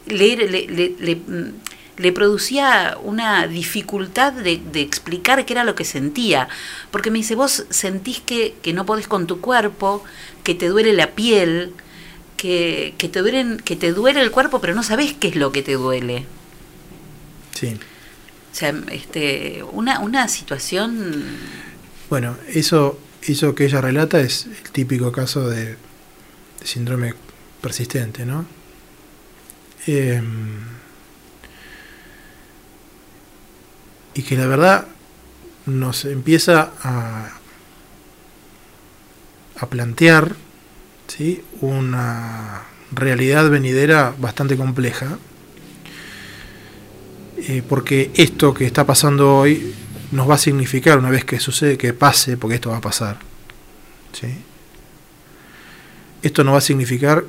B: le, le- le- le- mm, le producía una dificultad de, de explicar qué era lo que sentía, porque me dice, vos sentís que, que no podés con tu cuerpo, que te duele la piel, que, que, te duelen, que te duele el cuerpo, pero no sabés qué es lo que te duele.
Q: Sí.
B: O sea, este, una, una situación...
Q: Bueno, eso, eso que ella relata es el típico caso de, síndrome persistente, ¿no? Eh, y que la verdad nos empieza a, a plantear ¿sí? una realidad venidera bastante compleja, eh, porque esto que está pasando hoy nos va a significar una vez que sucede, que pase, porque esto va a pasar. ¿sí? Esto nos va a significar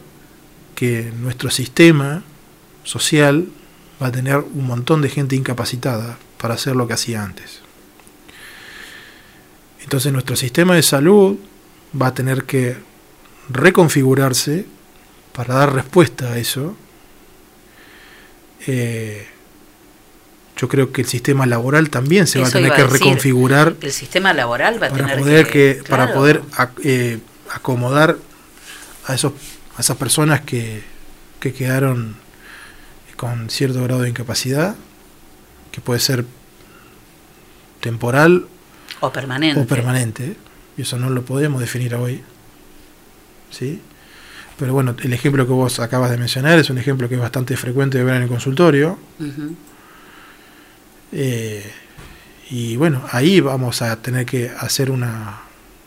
Q: que nuestro sistema social va a tener un montón de gente incapacitada para hacer lo que hacía antes. Entonces nuestro sistema de salud va a tener que reconfigurarse para dar respuesta a eso. Eh, yo creo que el sistema laboral también se va a tener que
B: decir,
Q: reconfigurar
B: El sistema laboral va a
Q: para
B: tener
Q: poder
B: que...
Q: que, para poder ac- eh, acomodar a esos a esas personas que, que quedaron con cierto grado de incapacidad que puede ser temporal
B: O permanente.
Q: o permanente. Y eso no lo podemos definir hoy sí pero bueno el ejemplo que vos acabas de mencionar es un ejemplo que es bastante frecuente de ver en el consultorio.
B: Ujú.
Q: Eh, y bueno, ahí vamos a tener que hacer una,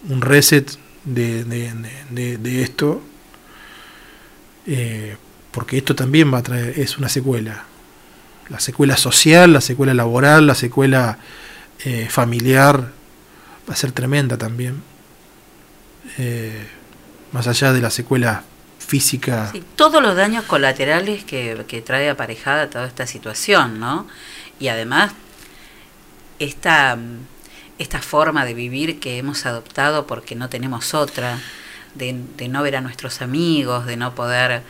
Q: un reset de, de- esto, eh, porque esto también va a traer, es una secuela. La secuela social, la secuela laboral, la secuela eh, familiar, va a ser tremenda también. Más allá de la secuela física.
B: Todos los daños colaterales que, que trae aparejada toda esta situación, ¿no? Y además, esta, esta forma de vivir que hemos adoptado porque no tenemos otra, de, de no ver a nuestros amigos, de no poder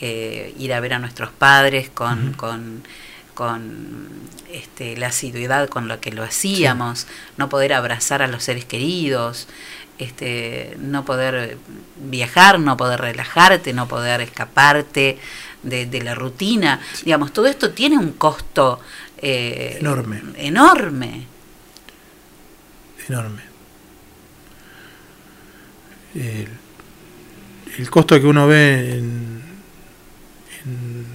B: eh, ir a ver a nuestros padres con, con, con este, la asiduidad con la que lo hacíamos, no poder abrazar a los seres queridos, este, no poder viajar, no poder relajarte, no poder escaparte de, de la rutina. Digamos, todo esto tiene un costo eh,
Q: Enorme.
B: enorme.
Q: enorme. El, el costo que uno ve en, en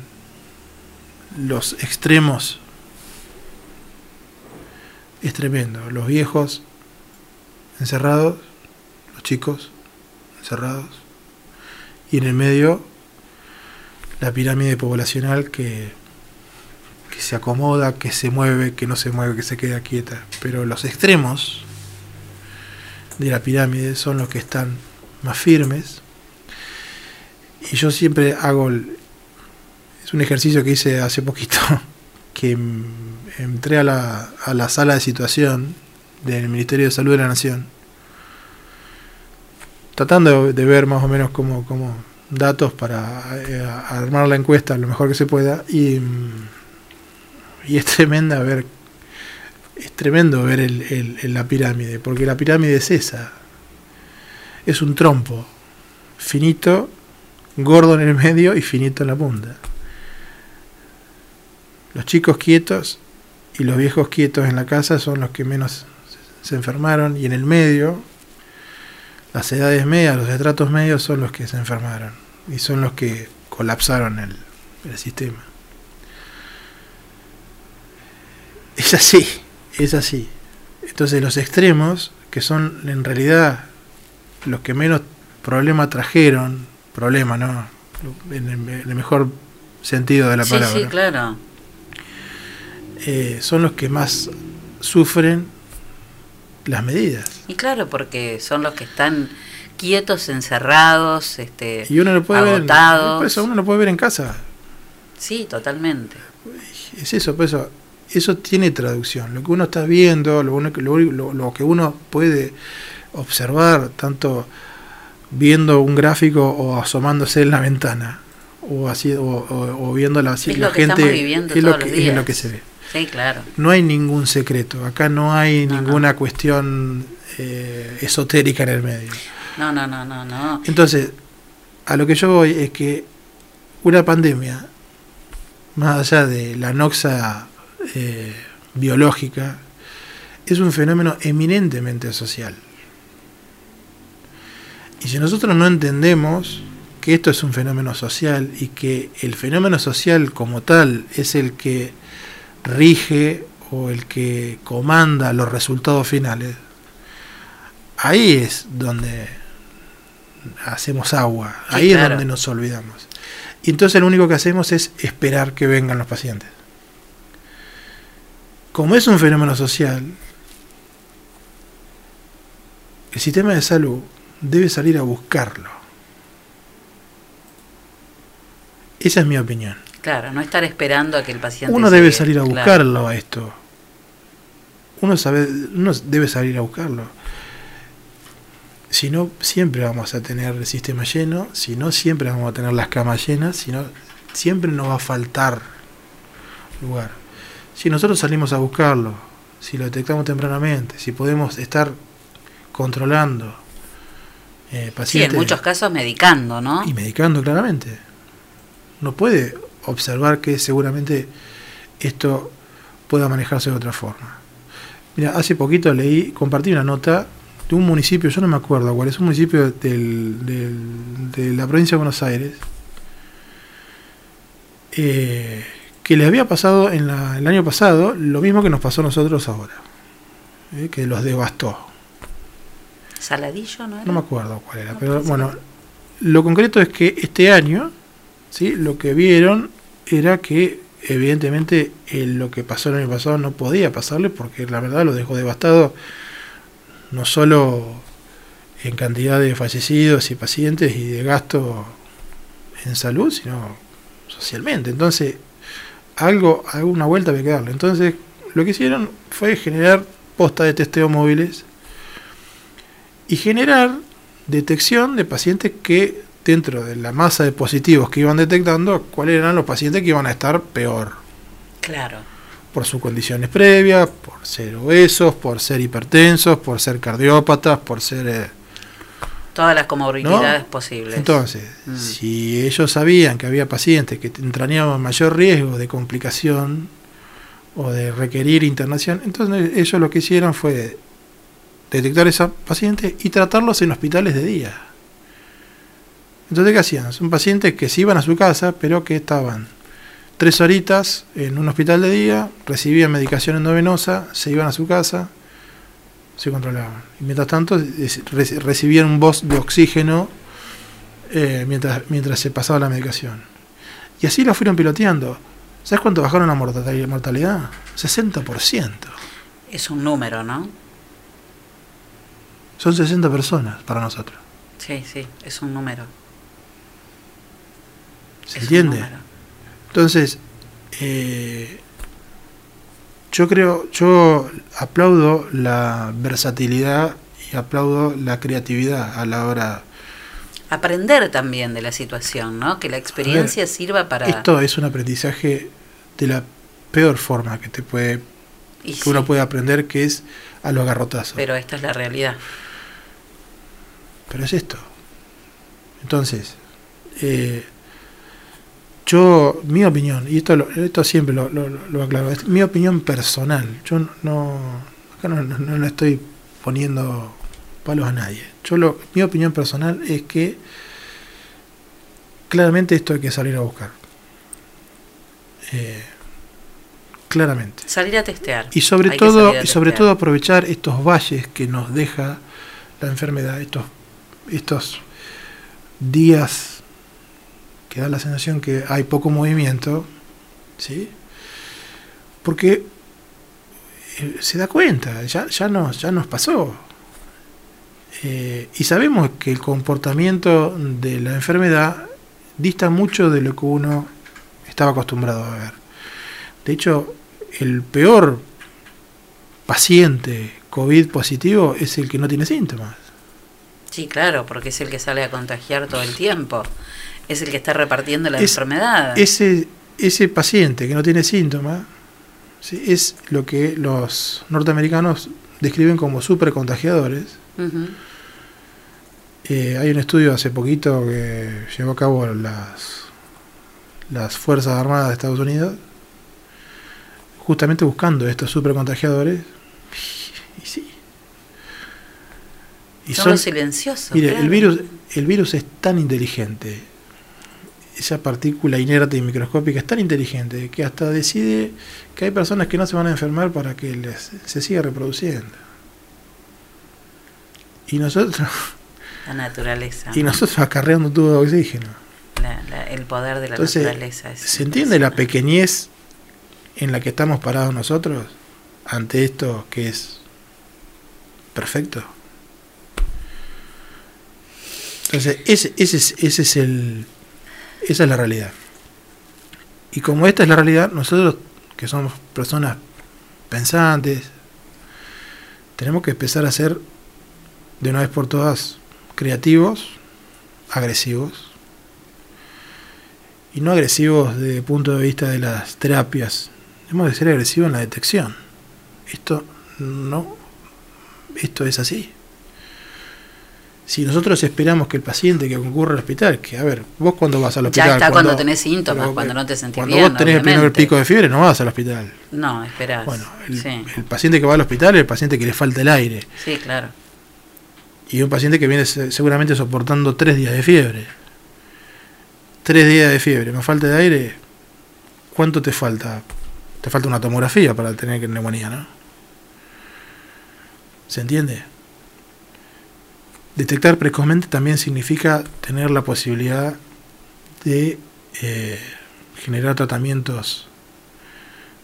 Q: los extremos es tremendo. Los viejos encerrados, los chicos encerrados, y en el medio la pirámide poblacional que, que se acomoda, que se mueve, que no se mueve, que se queda quieta. Pero los extremos de la pirámide son los que están más firmes. Y yo siempre hago, es un ejercicio que hice hace poquito, que mm, entré a la, a la sala de situación del Ministerio de Salud de la Nación, tratando de, ver más o menos como, como datos para eh, armar la encuesta lo mejor que se pueda y, mm, y es tremenda ver es tremendo ver el, la pirámide porque la pirámide es esa es un trompo finito gordo en el medio y finito en la punta los chicos quietos y los viejos quietos en la casa son los que menos se enfermaron y en el medio las edades medias, los estratos medios son los que se enfermaron y son los que colapsaron el, el sistema. Es así, es así. Entonces los extremos, que son en realidad los que menos problema trajeron, problema, ¿no? En el, mejor sentido de la
B: Sí,
Q: palabra,
B: sí, claro.
Q: eh, son los que más sufren las medidas.
B: Y claro, porque son los que están quietos, encerrados, este,
Q: Y uno lo puede ver,
B: agotados.
Q: por eso uno lo puede ver en casa.
B: Sí, totalmente.
Q: Es eso, por eso, eso tiene traducción. Lo que uno está viendo, lo, uno que- lo, lo- que uno puede observar, tanto viendo un gráfico o asomándose en la ventana, o así, o, o- o viendo la,
B: Es
Q: la
B: lo que
Q: gente,
B: viviendo
Q: es lo que, es lo que se ve.
B: Sí, claro.
Q: No hay ningún secreto, acá no hay ninguna cuestión eh, esotérica en el medio.
B: No, no, no, no, no.
Q: Entonces, a lo que yo voy es que una pandemia, más allá de la noxa eh, biológica, es un fenómeno eminentemente social. Y si nosotros no entendemos que esto es un fenómeno social y que el fenómeno social como tal es el que rige o el que comanda los resultados finales, ahí es donde hacemos agua,
B: Sí,
Q: ahí es donde nos olvidamos. Y entonces lo único que hacemos es esperar que vengan los pacientes. Como es un fenómeno social, el sistema de salud debe salir a buscarlo. Esa es mi opinión.
B: Claro, no estar esperando a que el paciente
Q: Uno debe salir a
B: claro.
Q: buscarlo a esto. Uno, sabe, uno debe salir a buscarlo. Si no, siempre vamos a tener el sistema lleno, si no, siempre vamos a tener las camas llenas, si no, siempre nos va a faltar lugar. Si nosotros salimos a buscarlo, si lo detectamos tempranamente, si podemos estar controlando eh,
B: Sí,
Q: pacientes
B: en muchos casos medicando, ¿no?
Q: y medicando claramente. No puede observar que seguramente esto pueda manejarse de otra forma. Mira, hace poquito leí, compartí una nota de un municipio, yo no me acuerdo cuál es, un municipio del- del- de la provincia de Buenos Aires, eh, que le había pasado en la- el año pasado lo mismo que nos pasó a nosotros ahora, eh, que los devastó.
B: Saladillo, ¿no era?
Q: No me acuerdo cuál era, pero bueno, lo concreto es que este año, ¿sí? lo que vieron era que evidentemente eh, lo que pasó el año pasado no podía pasarle porque la verdad lo dejó devastado no solo en cantidad de fallecidos y pacientes y de gasto en salud, sino socialmente. Entonces, algo, alguna vuelta había que darle. Entonces, lo que hicieron fue generar postas de testeo móviles y generar detección de pacientes que dentro de la masa de positivos que iban detectando, cuáles eran los pacientes que iban a estar peor,
B: Claro.
Q: por sus condiciones previas, por ser obesos, por ser hipertensos, por ser cardiópatas, por ser... eh,
B: Todas las comorbilidades posibles.
Q: Entonces,
B: Mm.
Q: si ellos sabían que había pacientes que entrañaban mayor riesgo de complicación o de requerir internación, entonces ellos lo que hicieron fue detectar a esos pacientes y tratarlos en hospitales de día. Entonces, ¿qué hacían? Son pacientes que se iban a su casa, pero que estaban tres horitas en un hospital de día, recibían medicación endovenosa, se iban a su casa, se controlaban. Y mientras tanto, recibían un voz de oxígeno eh, mientras, mientras se pasaba la medicación. Y así lo fueron piloteando. ¿Sabes cuánto bajaron la mortali- mortalidad? 60%.
B: Es un número, ¿no?
Q: Son 60 personas para nosotros.
B: Sí, sí, es un número.
Q: ¿Se
B: Es
Q: entiende?
B: número.
Q: Entonces, eh, yo creo, yo aplaudo la versatilidad y aplaudo la creatividad a la hora.
B: Aprender también de la situación, ¿no? Que la experiencia sirva para...
Q: Esto es un aprendizaje de la peor forma que te puede
B: Y
Q: que uno puede aprender, que es a los garrotazos.
B: Pero esta es la realidad.
Q: Pero es esto. Entonces, eh, yo, mi opinión, y esto, lo- esto siempre lo, lo, lo aclaro, es mi opinión personal. Yo no, acá no, no, no la estoy poniendo palos a nadie. Yo lo, mi opinión personal es que claramente esto hay que salir a buscar. Eh, claramente.
B: Salir a testear.
Q: Y sobre
B: Hay
Q: todo, y sobre todo aprovechar estos valles que nos deja la enfermedad, estos, estos días que da la sensación que hay poco movimiento, ¿sí? Porque eh, se da cuenta, ya, ya, nos, ya nos pasó. Eh, y sabemos que el comportamiento de la enfermedad dista mucho de lo que uno estaba acostumbrado a ver. De hecho, el peor paciente COVID positivo es el que no tiene síntomas.
B: Sí, claro, porque es el que sale a contagiar todo el tiempo. Es el que está repartiendo la
Q: Es-
B: enfermedad.
Q: Ese, ese paciente que no tiene síntomas ¿sí? es lo que los norteamericanos describen como supercontagiadores. Eh, hay un estudio hace poquito que llevó a cabo las, las Fuerzas Armadas de Estados Unidos, justamente buscando estos supercontagiadores. Y sí. Y
B: Son silenciosos,
Q: Mire,
B: claro.
Q: el, virus, el virus es tan inteligente, esa partícula inerte y microscópica es tan inteligente que hasta decide que hay personas que no se van a enfermar para que les, se siga reproduciendo. Y nosotros,
B: La naturaleza.
Q: y nosotros acarreando de oxígeno.
B: La- la- el poder de la
Q: Entonces,
B: naturaleza. Es
Q: ¿se entiende la pequeñez en la que estamos parados nosotros ante esto que es perfecto? Entonces, ese, ese, es, ese es el, esa es la realidad. Y como esta es la realidad, nosotros que somos personas pensantes, tenemos que empezar a ser de una vez por todas creativos, agresivos, y no agresivos desde el punto de vista de las terapias. Hemos de ser agresivos en la detección. Esto no, esto es así. Si nosotros esperamos que el paciente que concurre al hospital, que a ver, vos cuando vas al hospital,
B: Ya está cuando, tenés síntomas, cuando no te sentís
Q: cuando
B: bien.
Q: vos tenés el primer pico de fiebre, no vas al hospital.
B: No, esperás.
Q: Bueno, el,
B: sí.
Q: el paciente que va al hospital es el paciente que le falta el aire.
B: sí, claro.
Q: Y un paciente que viene se- seguramente soportando tres días de fiebre. Tres días de fiebre, más falta de aire. ¿Cuánto te falta? Te falta una tomografía para tener neumonía, ¿no? ¿Se entiende? Detectar precozmente también significa tener la posibilidad de eh, generar tratamientos,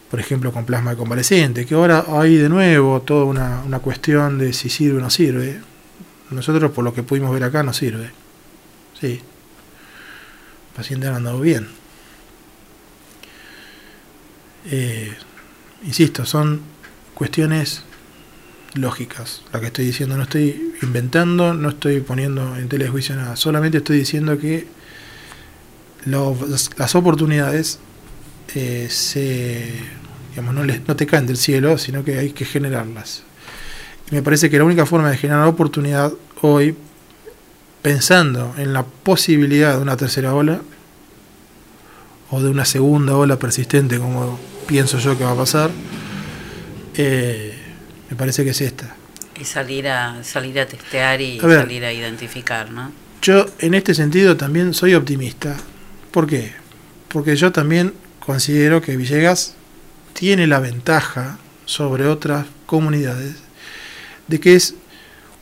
Q: por ejemplo, con plasma de convaleciente, que ahora hay de nuevo toda una, una cuestión de si sirve o no sirve. Nosotros, por lo que pudimos ver acá, no sirve. Sí. El paciente ha andado bien. Eh, insisto, son cuestiones lógicas. La que estoy diciendo, no estoy inventando, no estoy poniendo en tela de juicio nada. Solamente estoy diciendo que las oportunidades eh, se, digamos, no, les- no te caen del cielo, sino que hay que generarlas. Y me parece que la única forma de generar oportunidad hoy, pensando en la posibilidad de una tercera ola, o de una segunda ola persistente, como pienso yo que va a pasar, eh, me parece que es esta.
B: Y salir a, salir a testear y
Q: A ver.
B: salir a identificar, ¿no?
Q: Yo en este sentido también soy optimista. ¿Por qué? Porque yo también considero que Villegas tiene la ventaja sobre otras comunidades de que es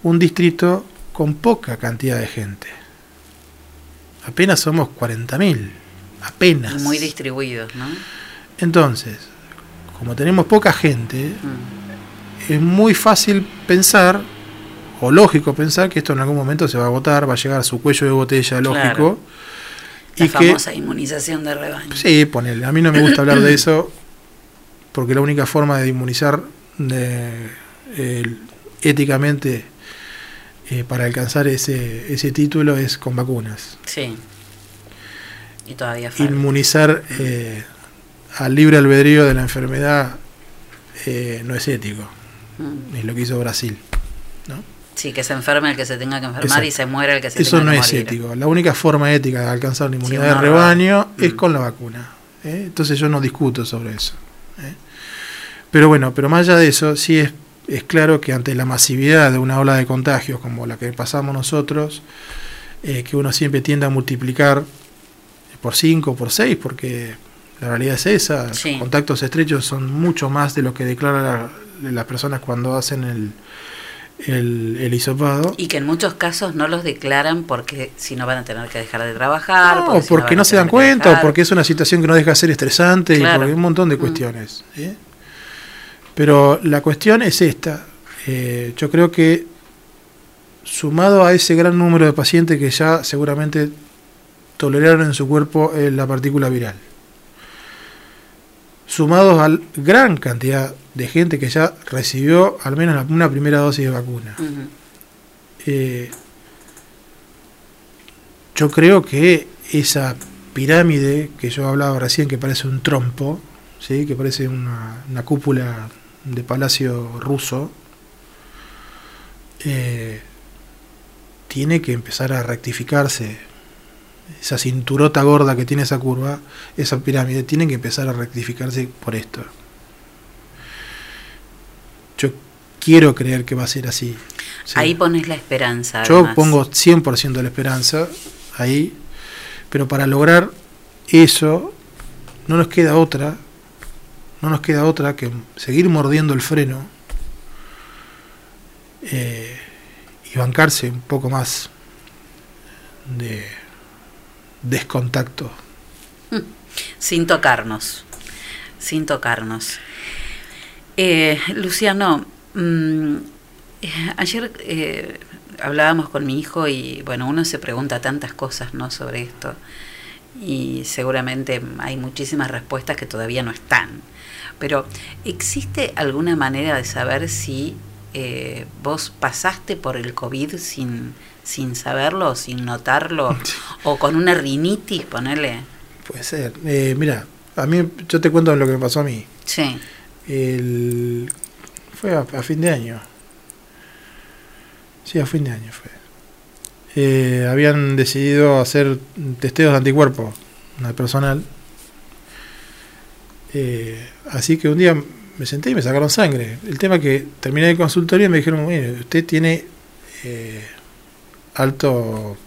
Q: un distrito con poca cantidad de gente. Apenas somos 40.000, apenas.
B: Muy distribuidos, ¿no?
Q: Entonces, como tenemos poca gente,
B: Mm.
Q: Es muy fácil pensar, o lógico pensar, que esto en algún momento se va a agotar, va a llegar a su cuello de botella lógico.
B: Claro. La
Q: Y que,
B: famosa inmunización de rebaño.
Q: sí, ponele, a mí no me gusta hablar de eso, porque la única forma de inmunizar de- éticamente eh, para alcanzar ese, ese título es con vacunas.
B: Sí. Y todavía falta.
Q: Inmunizar eh, al libre albedrío de la enfermedad eh, no es ético.
B: Mm.
Q: Es lo que hizo Brasil. ¿no?
B: Sí, que se enferme el que se tenga que enfermar y se muera el que se
Q: Eso
B: tenga
Q: no
B: que
Q: es
B: morir.
Q: ético. La única forma ética de alcanzar la inmunidad
B: Sí,
Q: de rebaño es con la vacuna. ¿eh? Entonces yo no discuto sobre eso. ¿eh? Pero bueno, pero más allá de eso, sí es es claro que ante la masividad de una ola de contagios como la que pasamos nosotros, eh, que uno siempre tiende a multiplicar por 5, por 6, porque la realidad es esa,
B: Sí.
Q: contactos estrechos son mucho más de lo que declaran la- las personas cuando hacen el, el, el hisopado.
B: Y que en muchos casos no los declaran porque si no van a tener que dejar de trabajar.
Q: No,
B: si
Q: porque no se dan cuenta, o porque es una situación que no deja de ser estresante,
B: Claro.
Q: y porque un montón de
B: Mm.
Q: cuestiones. ¿sí? Pero la cuestión es esta. eh, yo creo que sumado a ese gran número de pacientes que ya seguramente toleraron en su cuerpo eh, la partícula viral, sumados a la gran cantidad de gente que ya recibió al menos una primera dosis de vacuna, eh, yo creo que esa pirámide que yo hablaba recién, que parece un trompo, ¿sí? que parece una, una cúpula de palacio ruso, eh, tiene que empezar a rectificarse. Esa cinturota gorda que tiene esa curva, esa pirámide, tiene que empezar a rectificarse por esto. Yo quiero creer que va a ser así. ¿sí?
B: Ahí pones la esperanza.
Q: Yo
B: además.
Q: pongo 100% de la esperanza ahí, pero para lograr eso no nos queda otra, no nos queda otra que seguir mordiendo el freno eh, y bancarse un poco más de descontacto.
B: Sin tocarnos. Sin tocarnos. Eh, Luciano, mm, ayer eh, hablábamos con mi hijo y bueno, uno se pregunta tantas cosas ¿no? sobre esto y seguramente hay muchísimas respuestas que todavía no están. Pero ¿existe alguna manera de saber si eh, vos pasaste por el COVID sin, sin saberlo, sin notarlo, o con una rinitis, ponerle?
Q: Puede ser. Eh, mira, a mí, yo te cuento lo que me pasó a mí.
B: Sí.
Q: El, fue a, a fin de año. Sí, a fin de año fue. Eh, habían decidido hacer testeos de anticuerpos al personal. Eh, así que un día me senté y me sacaron sangre. El tema que terminé el consultorio y me dijeron, mire, usted tiene eh, alto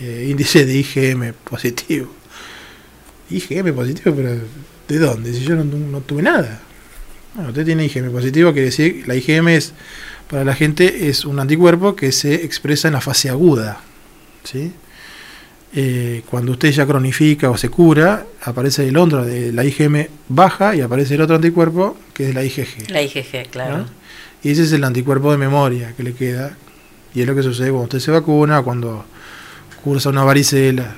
Q: eh, índice de IgM positivo. IgM positivo, pero ¿de dónde? Si yo no, no tuve nada. Bueno, usted tiene IgM positivo, quiere decir, la IgM es, para la gente, es un anticuerpo que se expresa en la fase aguda. ¿sí? Eh, cuando usted ya cronifica o se cura, aparece el otro de la IgM baja y aparece el otro anticuerpo que es la IgG.
B: La IgG, claro.
Q: ¿no? Y ese es el anticuerpo de memoria que le queda. Y es lo que sucede cuando usted se vacuna, cuando cursa una varicela.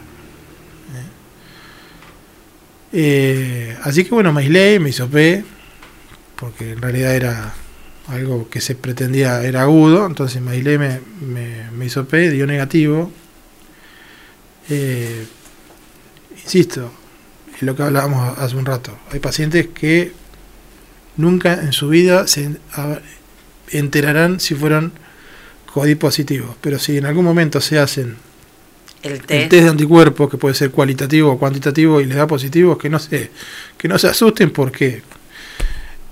Q: Eh, así que bueno, me aislé, me hisopé, porque en realidad era algo que se pretendía, era agudo, entonces me aislé, me, me, me hisopé, dio negativo. Eh, insisto, es lo que hablábamos hace un rato, hay pacientes que nunca en su vida se enterarán si fueron COVID positivos, pero si en algún momento se hacen
B: El
Q: el
B: test.
Q: de anticuerpos, que puede ser cualitativo o cuantitativo, y les da positivo, que no se, que no se asusten porque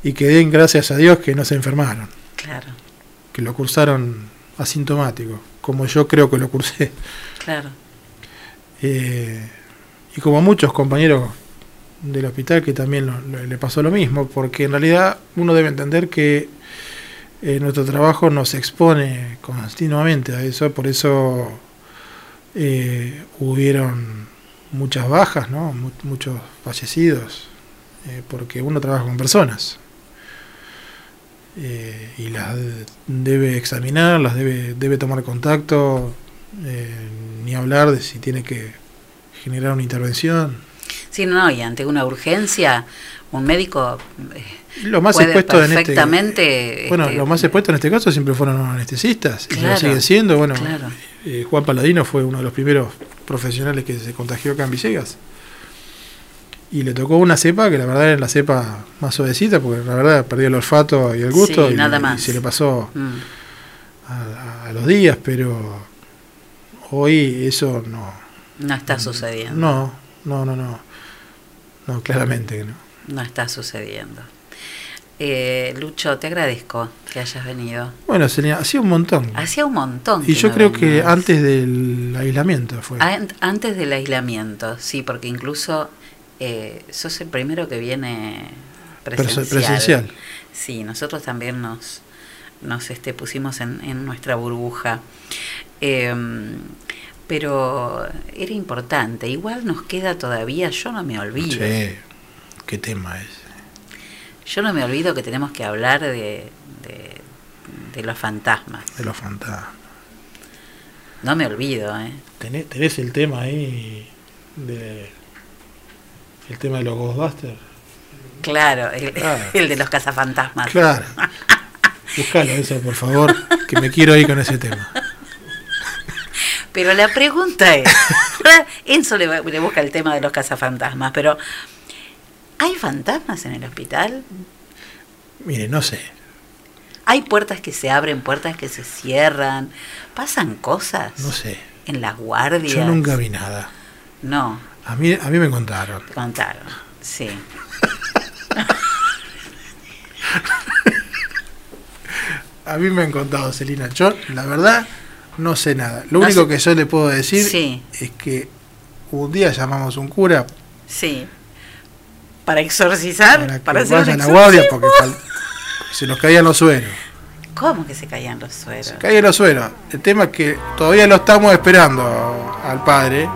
Q: y que den gracias a Dios que no se enfermaron,
B: Claro,
Q: que lo cursaron asintomático, como yo creo que lo cursé.
B: claro.
Q: Eh, y como muchos compañeros del hospital que también lo- lo- le pasó lo mismo, porque en realidad uno debe entender que eh, nuestro trabajo nos expone continuamente a eso, por eso eh, hubieron muchas bajas, ¿no? Mu- muchos fallecidos, eh, porque uno trabaja con personas. eh, y las debe examinar, las debe, debe tomar contacto, ni hablar de si tiene que generar una intervención.
B: Sí, no, no, y ante una urgencia, un médico eh,
Q: Lo más
B: puede
Q: expuesto en este
B: perfectamente.
Q: Bueno,
B: este,
Q: lo más expuesto en este caso siempre fueron los anestesistas, y lo siguen siendo. Bueno,
B: claro.
Q: eh, Juan Paladino fue uno de los primeros profesionales que se contagió acá en Villegas. Y le tocó una cepa que la verdad era la cepa más suavecita, porque la verdad perdió el olfato y el gusto,
B: Sí,
Q: y,
B: nada
Q: y
B: más.
Q: se le pasó
B: mm,
Q: a, a los días, pero hoy eso no.
B: no está sucediendo.
Q: No, no, no, no. No, claramente que no.
B: No está sucediendo. Eh, Lucho, te agradezco que hayas venido.
Q: Bueno, Selena, hacía un montón.
B: Hacía un montón.
Q: Y yo
B: no
Q: creo que antes del aislamiento fue.
B: An- Antes del aislamiento, sí, porque incluso eh, sos el primero que viene presencial.
Q: presencial.
B: Sí, nosotros también nos, nos este, pusimos en, en nuestra burbuja. Em, pero era importante. Igual nos queda todavía, yo no me olvido.
Q: Sí, qué tema es.
B: Yo no me olvido que tenemos que hablar de, de, de los fantasmas.
Q: De los fantasmas.
B: No me olvido, ¿eh?
Q: ¿Tenés, tenés el tema ahí de. El tema de los Ghostbusters?
B: Claro, el,
Q: Claro.
B: el de los cazafantasmas.
Q: Claro. Buscalo eso, por favor, que me quiero ir con ese tema.
B: Pero la pregunta es, Enzo le, le busca el tema de los cazafantasmas, pero ¿hay fantasmas en el hospital?
Q: Mire, no sé.
B: ¿Hay puertas que se abren, puertas que se cierran? ¿Pasan cosas
Q: No sé.
B: en las guardias?
Q: Yo nunca vi nada.
B: No,
Q: A mí, a mí me contaron.
B: te contaron, sí.
Q: A mí me han contado, Celina. Yo, la verdad, no sé nada. Lo
B: No
Q: único
B: sé-
Q: que yo le puedo decir
B: Sí.
Q: es que un día llamamos un cura
B: Sí. Para exorcizar, para,
Q: para que
B: hacer un
Q: vaya a guardia porque se nos caían los sueros.
B: ¿Cómo que se caían los sueros?
Q: Caían los sueros. El tema es que todavía lo estamos esperando al padre.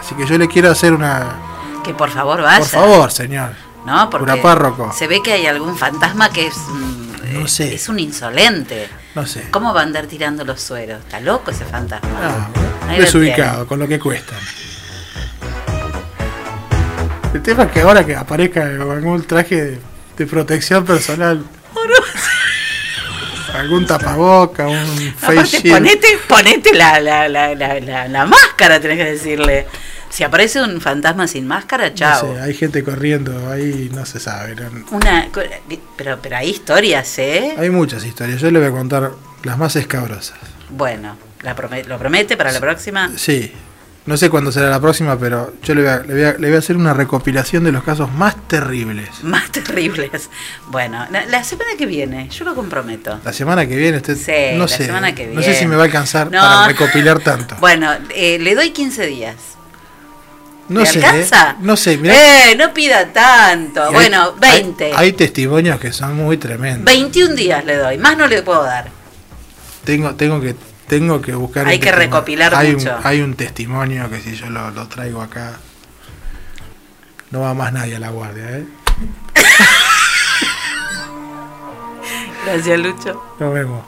Q: Así que yo le quiero hacer una.
B: Que por favor vaya.
Q: Por favor, señor.
B: ¿No? Porque
Q: Cura párroco.
B: se ve que hay algún fantasma que es, mm,
Q: No sé.
B: es un insolente.
Q: No sé.
B: ¿Cómo va a andar tirando los sueros? ¿Está loco ese fantasma?
Q: Ah,
B: Ahí lo
Q: desubicado, con lo que cuestan. El tema es que ahora que aparezca algún traje de, de protección personal, algún tapaboca, un face
B: Aparte,
Q: shield.
B: ponete, ponete la, la, la, la, la- la máscara, tenés que decirle. Si aparece un fantasma sin máscara,
Q: No
B: chao.
Q: sé, hay gente corriendo ahí, no se sabe. no-
B: Una, pero, pero hay historias, ¿eh?
Q: Hay muchas historias. Yo le voy a contar las más escabrosas.
B: Bueno, la prome- ¿lo promete para la próxima?
Q: Sí. No sé cuándo será la próxima, pero yo le voy, a, le, voy a, le voy a hacer una recopilación de los casos más terribles.
B: Más terribles. Bueno, la, la semana que viene, yo lo comprometo.
Q: La semana que viene, usted,
B: Sí,
Q: no
B: la
Q: sé,
B: semana que
Q: no sé si
B: viene.
Q: me va a alcanzar
B: No.
Q: para recopilar tanto.
B: Bueno, eh, le doy 15 días.
Q: No
B: ¿Le
Q: sé,
B: alcanza?
Q: ¿eh? no sé, mirá.
B: Eh, no pida tanto.
Q: Y hay-
B: bueno, 20.
Q: Hay, hay testimonios que son muy tremendos.
B: 21 días le doy, más no le puedo dar.
Q: Tengo, tengo que, tengo que buscar.
B: Hay que
Q: testimonio.
B: recopilar
Q: hay
B: mucho.
Q: Un, hay un testimonio que si yo lo, lo traigo acá, no va más nadie a la guardia, ¿eh?
B: Gracias, Lucho.
Q: Nos vemos.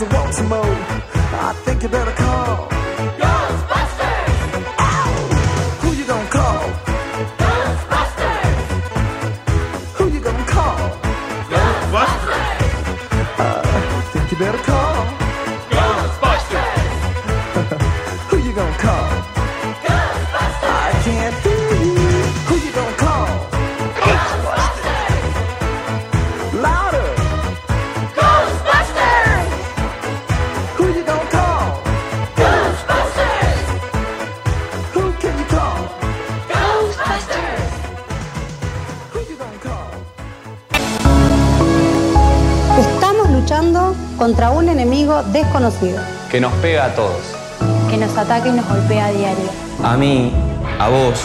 R: Just want I think you better
S: contra un enemigo desconocido
H: Que nos pega a todos.
I: que nos ataca y nos golpea a diario.
H: A mí, a vos,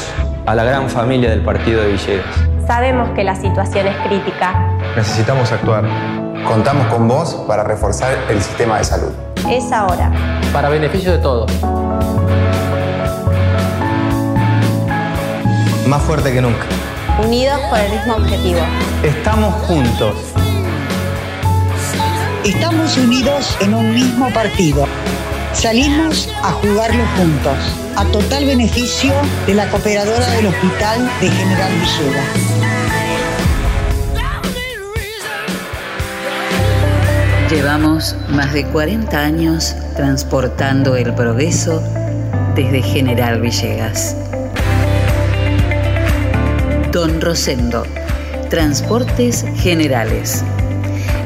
H: a la gran familia del partido de Villegas.
I: Sabemos que la situación es crítica.
K: Necesitamos actuar. Contamos con vos para reforzar el sistema de salud.
I: Es ahora.
T: Para beneficio de todos.
H: Más fuerte que nunca.
I: Unidos por el mismo objetivo.
H: Estamos juntos.
M: Estamos unidos en un mismo partido. Salimos a jugarlo juntos, a total beneficio de la cooperadora del Hospital de General Villegas.
B: Llevamos más de 40 años transportando el progreso desde General Villegas. Don Rosendo, Transportes Generales.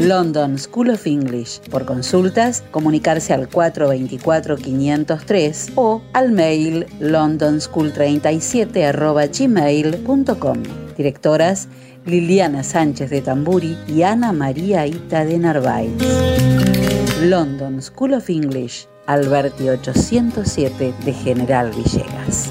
B: London School of English. Por consultas, comunicarse al 424-503 o al mail londonschool37 Directoras Liliana Sánchez de Tamburi y Ana María Ita de Narváez. London School of English, Alberti 807 de General Villegas.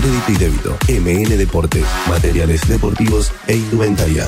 A: crédito y débito. MN Deportes, materiales deportivos e indumentaria.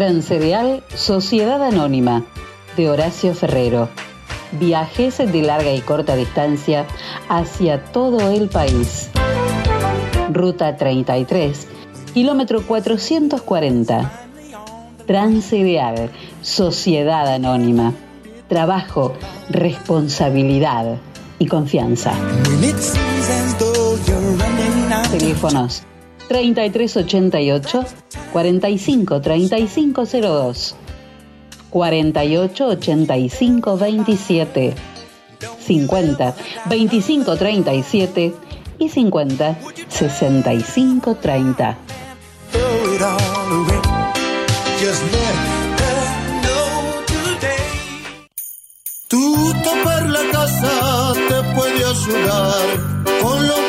B: Transcereal Sociedad Anónima de Horacio Ferrero. Viajes de larga y corta distancia hacia todo el país. Ruta 33, kilómetro 440. Transcereal Sociedad Anónima. Trabajo, responsabilidad y confianza. Teléfonos 3388 45 3502 48 85 27 50 25 37 y 50 65 30.
U: Tuto per la casa te puede ayudar con los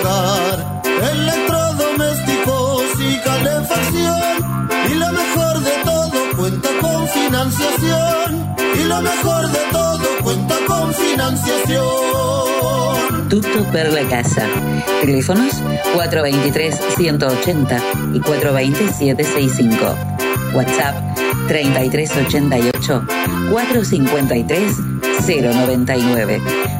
U: hogar, electrodomésticos y calefacción. Y lo mejor de todo cuenta con financiación. Y lo mejor de todo cuenta con financiación.
B: Tutto per la casa. Teléfonos 423-180 y 420-765. WhatsApp 3388 453 099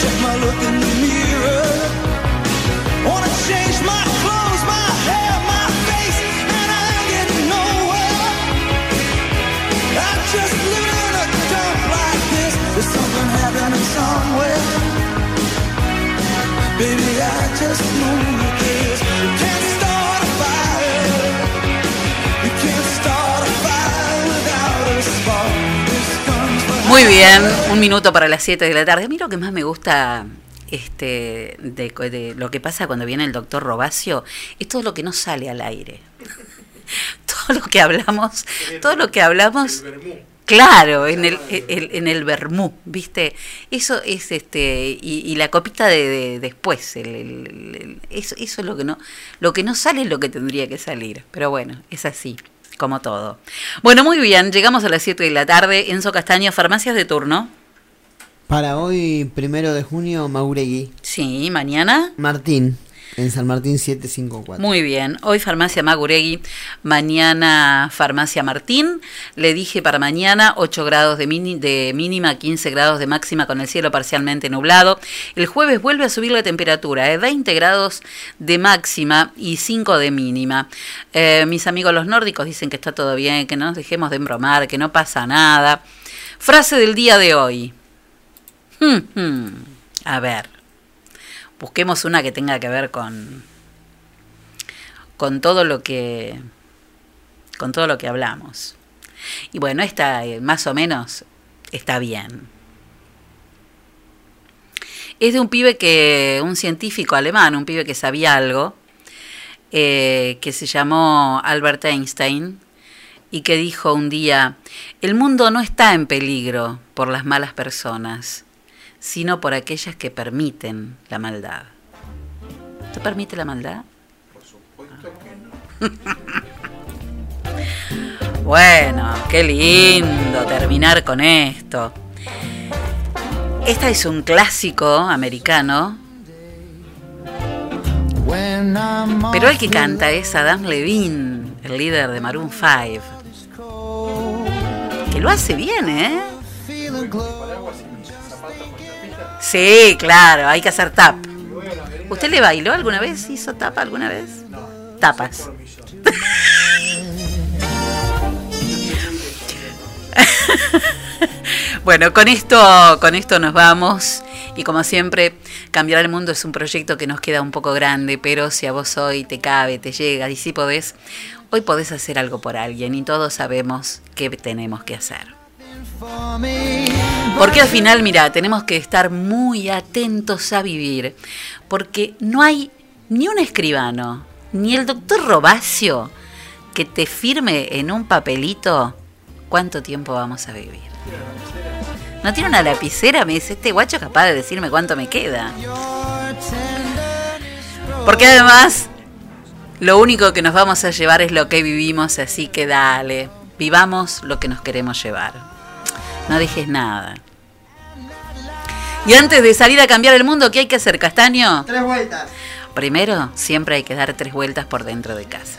N: Check my look in the mirror.
V: Muy bien, un minuto para las 7 de la tarde. A mí lo que más me gusta
B: este, de, de lo que pasa cuando viene el doctor Robacio, es todo lo que no sale al aire. todo lo que hablamos, todo lo que hablamos, claro, en el, el- en el vermú, ¿viste? Eso es este y, y la copita de, de- después, el- el- el- el- eso, eso es lo que no, lo que no sale es lo que tendría que salir, pero bueno, es así. Como todo. Bueno, muy bien, llegamos a las 7 de la tarde. Enzo Castaño, farmacias de turno.
C: Para hoy, primero de junio, Mauregui.
B: Sí, mañana.
C: Martín, en San Martín 754.
B: Muy bien, hoy farmacia Maguregui, mañana farmacia Martín. Le dije para mañana 8 grados de, mini- de mínima, 15 grados de máxima con el cielo parcialmente nublado. El jueves vuelve a subir la temperatura, ¿eh? 20 grados de máxima y 5 de mínima. Eh, mis amigos los nórdicos dicen que está todo bien, que no nos dejemos de embromar, que no pasa nada. Frase del día de hoy. Hmm, hmm. A ver busquemos una que tenga que ver con con todo lo que con todo lo que hablamos. Y bueno, esta eh, más o menos está bien. Es de un pibe que, un científico alemán, un pibe que sabía algo, eh, que se llamó Albert Einstein, y que dijo un día, el mundo no está en peligro por las malas personas, sino por aquellas que permiten la maldad. ¿Tú permite la maldad? Bueno, qué lindo terminar con esto. Esta es un clásico americano, pero el que canta es Adam Levine, el líder de Maroon 5. Que lo hace bien, ¿eh? Sí, claro, hay que hacer tap. ¿Usted le bailó alguna vez? ¿Hizo tapa alguna vez? Tapas. bueno, con esto, con esto nos vamos. Y como siempre, cambiar el mundo es un proyecto que nos queda un poco grande, pero si a vos hoy te cabe, te llega y si podés, hoy podés hacer algo por alguien y todos sabemos qué tenemos que hacer. Porque al final, mira, tenemos que estar muy atentos a vivir, porque no hay ni un escribano, ni el doctor Robacio que te firme en un papelito cuánto tiempo vamos a vivir. No tiene una lapicera, me dice, este guacho capaz de decirme cuánto me queda. Porque además, lo único que nos vamos a llevar es lo que vivimos, así que dale, vivamos lo que nos queremos llevar. No dejes nada. Y antes de salir a cambiar el mundo, ¿qué hay que hacer, Castaño?
C: Tres vueltas.
B: Primero, siempre hay que dar tres vueltas por dentro de casa.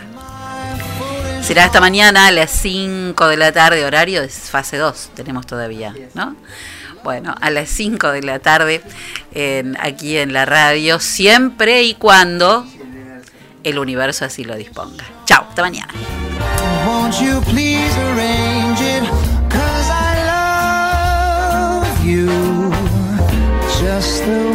B: Será hasta mañana a las 5 de la tarde, horario de fase 2, tenemos todavía, ¿no? Bueno, a las 5 de la tarde en- aquí en la radio, siempre y cuando el universo así lo disponga. Chao, hasta mañana.
R: just the